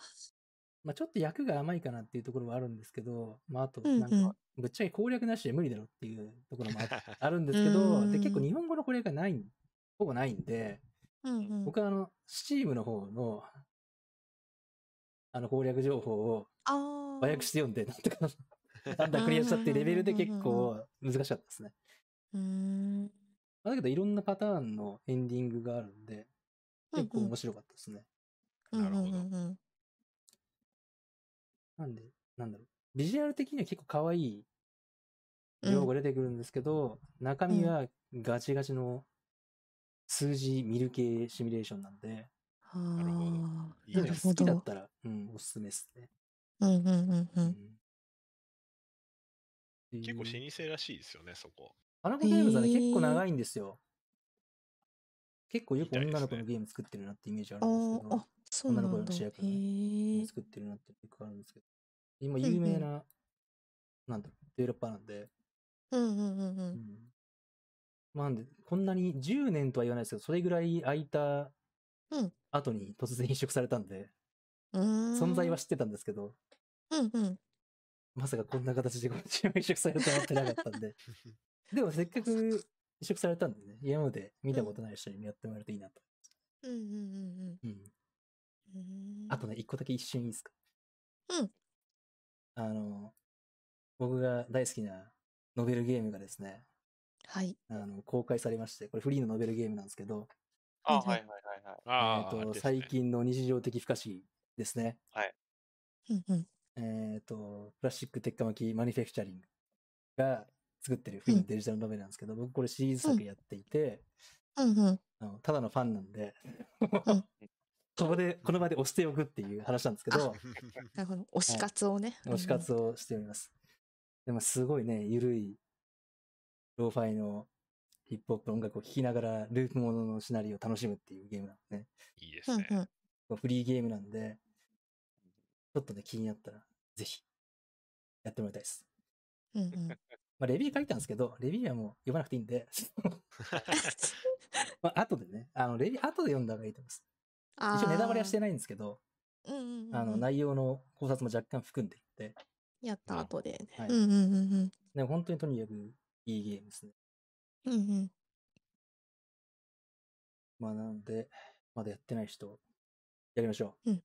A: まあちょっと役が甘いかなっていうところはあるんですけど、まああと、
C: うんうん
A: なんか、ぶっちゃけ攻略なしで無理だろっていうところもあ あるんですけど、で、結構日本語の攻略がない、ほぼないんで、
C: うんうん。
A: 僕はあの、スチームの方の、あの攻略情報を
C: ああ。
A: 和訳して読んで、なんとか、だんだんクリアしたっていうレベルで結構難しかったですね。
C: うーん。
A: まあだけどいろんなパターンのエンディングがあるんで、結構面白かったですね。
C: うん
D: なるほど
A: なんで、なんだろう。ビジュアル的には結構可愛い情報が出てくるんですけど、中身はガチガチの数字見る系シミュレーションなんで、
C: は
D: なるほど
C: あ。
D: いいね
C: なるほど
A: 好きだっ。たら、うん、おすすめですね。
C: うんうんうんう。
A: うんん
D: 結構老舗らしいですよね、そこ。
A: アナコゲームズはね、
C: へー
A: 結構長いんですよ。結構よく女の子のゲーム作ってるなってイメージあ
C: あ
A: るんですけど
C: ーあ、、そうなんだ。
A: 女の子の主役のね
C: へえ。
A: 作ってるなって結構あるんですけど、今有名な、なんだろう、デベロッパーなんで、
C: うんうんうんう。
A: うんんまあなんで、こんなに10年とは言わないですけど、それぐらい空いた
C: うん
A: 後に突然移植されたんで、
C: う。
A: 存在は知ってたんですけど、
C: うんうん。
A: まさかこんな形でこっちも移植されると思ってなかったんで。でもせっかく移植されたんでね、今まで見たことない人にやってもらえるといいなと。
C: うんうんうんうん
A: うん。
C: うーん。
A: あとね、一個だけ一瞬いいですか？
C: うん。
A: あの、僕が大好きなノベルゲームがですね、
C: はい。
A: あの、公開されまして、これフリーのノベルゲームなんですけど、
B: あ、
C: は
B: はいいはいはいはい。
A: えっ、と、
D: ですね
A: 最近の日常的不可思議ですね。
C: うんうん。
A: えっ、と、プラスチック鉄火巻きマニフェクチャリングが作ってるフリーのデジタルノベルなんですけど、僕これシリーズ作やっていて、
C: うんうん。
A: あのただのファンなんで、
C: ん
A: ここで、この場で推しておくっていう話なんですけど、
C: なるほど。推し活をね。
A: 推し活をしております。でもすごいね、ゆるい、ローファイのヒップホップの音楽を聴きながら、ループもののシナリオを楽しむっていうゲームなんですね。
D: いいですね。
A: フリーゲームなんで、ちょっとね、気になったら、ぜひ、やってもらいたいです。
C: うんうん。
A: まあ、レビュー書いたんですけど、レビューはもう読まなくていいんで、まあ、後でね、あの、レビュー、後で読んだ方がいいと思います。一応ネタバレはして
C: ない。
A: ないんですけど、
C: うんうんうん。
A: あの、内容の考察も若干含んでいて、
C: やった後でね。
A: はい
C: うんうんうんうん。
A: でも本当にとにかくいいゲームですね。
C: うんうん。
A: まあなので、まだやってない人、やりましょう。はい。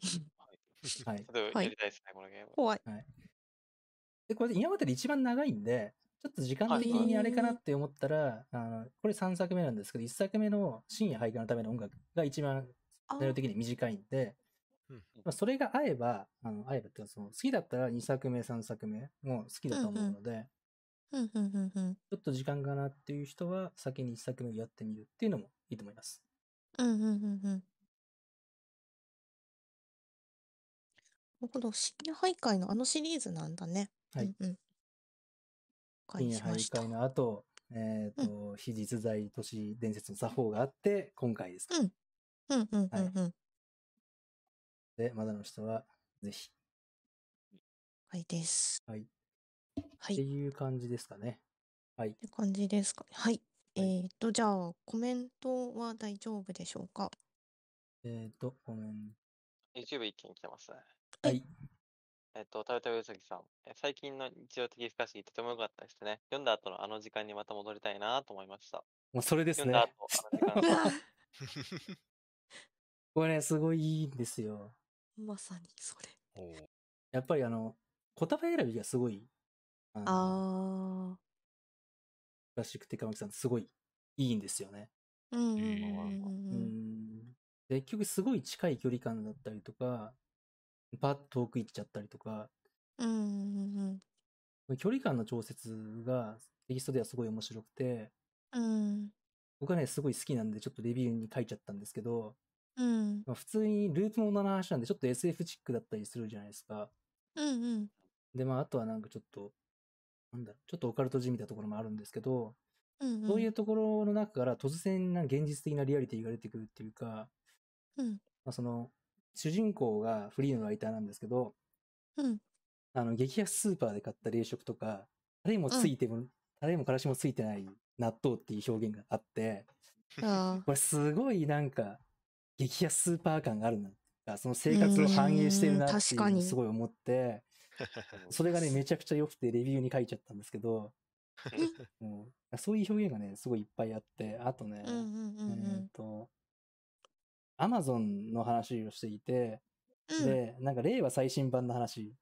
B: ちょっとや
C: はい
B: りたいですね、このゲーム。
C: 怖い。
A: で、これ今までで一番長いんで、ちょっと時間的にあれかなって思ったら、あの、これ3作目なんですけど、1作目の深夜配下のための音楽が一番
C: あ
A: 内容的に短いんで、
D: うん
A: まあ、それが合えば、あの、合えばってその、好きだったら2作目、3作目も好きだと思うので、
C: うんうんうんうん。
A: ちょっと時間かなっていう人は、先に1作目をやってみるっていうのもいいと思います。
C: うんうんうんうん。なるほど。深夜徘徊のあのシリーズなんだね。
A: はい
C: うんうん。
A: 徘。徊の後、えっ、と、非実在都市伝説の作法があって、今回ですか。
C: うんうんうん
A: はい
C: うん。
A: で、まだの人は、ぜひ。
C: はいです。
A: はい。
C: はい。
A: って
C: っ
A: いう感じですかね。はい。
C: て感じですかね。はい。え
A: はい
C: ーと、じゃあ、コメントは大丈夫でしょうか？
A: えっ、と、ごめん。
B: YouTube 一件来てますね。
A: はい。
B: えっと、たよたようさぎさん。え最近の日常的不可思議とても良かったですね。読んだ後のあの時間にまた戻りたいなと思いました。
A: もうそれです
B: 読んだ
A: ね
B: 後。、あの時間。
A: これね、すごいいいんですよ。
C: まさにそれ。
A: やっぱりあの、言葉選びがすごい、あの
C: あ
A: クラシックテカマキさん、すごいいいんですよね。
C: ー。うんうんうんうん
A: う
C: うん。
A: ん。で結局すごい近い距離感だったりとか、パッと遠く行っちゃったりとか、
C: うんうんうん
A: 距離感の調節がテキストではすごい面白くて、
C: うん。
A: 僕はね、すごい好きなんで、ちょっとレビューに書いちゃったんですけど、
C: うん。
A: まあ、普通にループものの話なんで、ちょっと SF チックだったりするじゃないですか。
C: うんうん。
A: で、まあ、あとはなんかちょっと、なんだろう、ちょっとオカルトじみたところもあるんですけど、
C: うん
A: そういうところの中から突然な現実的なリアリティが出てくるっていうか、
C: うん。
A: まあ、その、主人公がフリーのライターなんですけど、
C: うん。
A: あの、激安スーパーで買った冷食とか、タレもついても、タレもからしもついてない納豆っていう表現があって、
C: あ
A: これすごいなんか、激安スーパー感があるな。その生活を反映してるなっていうのすごい思って、それがね、めちゃくちゃ良くてレビューに書いちゃったんですけど、もうそういう表現がね、すごいいっぱいあって、あとね、えっ、と、アマゾンの話をしていて、
C: うん。
A: で、なんか令和最新版の話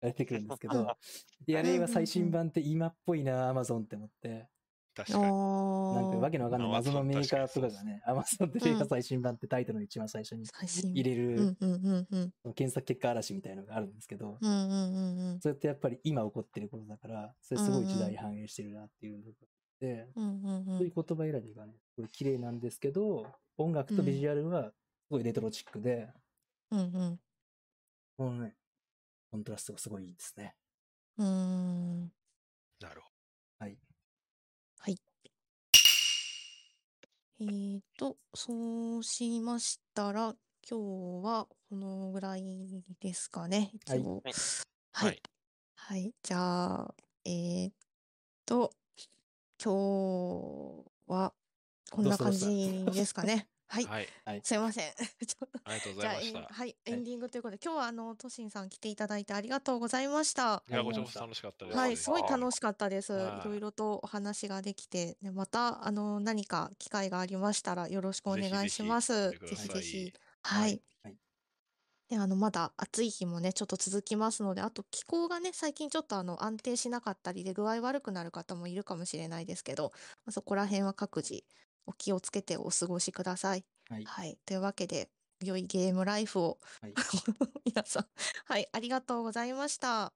A: が出てくるんですけど、いや、
C: うん
A: 令和最新版って今っぽいな、アマゾンって思って、
D: 確かに。
A: なんか
C: あ
A: わけのわかんない謎のメーカーとかがね、アマゾンって令和
C: うん
A: 最新版ってタイトルの一番最初に入れる。検索結果嵐みたいなのがあるんですけど。それってやっぱり今起こってることだから、それすごい時代反映してるなっていうのがあって、
C: うんうんう。
A: そういうん言葉選びがね、すごい綺麗なんですけど、音楽とビジュアルはすごいレトロチックで、
C: うんうん。
A: このね、コントラストがすごいいいですね。
C: うーん。
D: なるほ
A: はい。
C: はい。えーと、そうしましたら、今日はこのぐらいですかね、一応。
B: はい
C: は
D: はいい。
C: はい。じゃあ、えーと、今日はこんな感
A: どうしたどうした？
C: じですかね。はい
D: ど。。はい。
C: すいません。ちょっと
D: ありがとうご
C: じゃあ、
D: ざいました。
C: えんはい、エンディングということで、今日はあの、トシンさん来ていただいてありがとうございました。
D: いや、こちら
A: ありがとうございました
D: こそ楽しかったです。
C: はい、すごい楽しかったです。い
D: はい
C: ろいろとお話ができて、ね、また、あの、何か機会がありましたらよろしくお願いします。ぜひぜひ。はい。
A: はい
C: で、あの、まだ暑い日もね、ちょっと続きますので、あと気候がね、最近ちょっとあの、安定しなかったりで具合悪くなる方もいるかもしれないですけど、まあそこら辺は各自お気をつけてお過ごしください。
A: はい。
C: はい。というわけで、良いゲームライフを
A: はい
C: 皆さん、はい、ありがとうございました。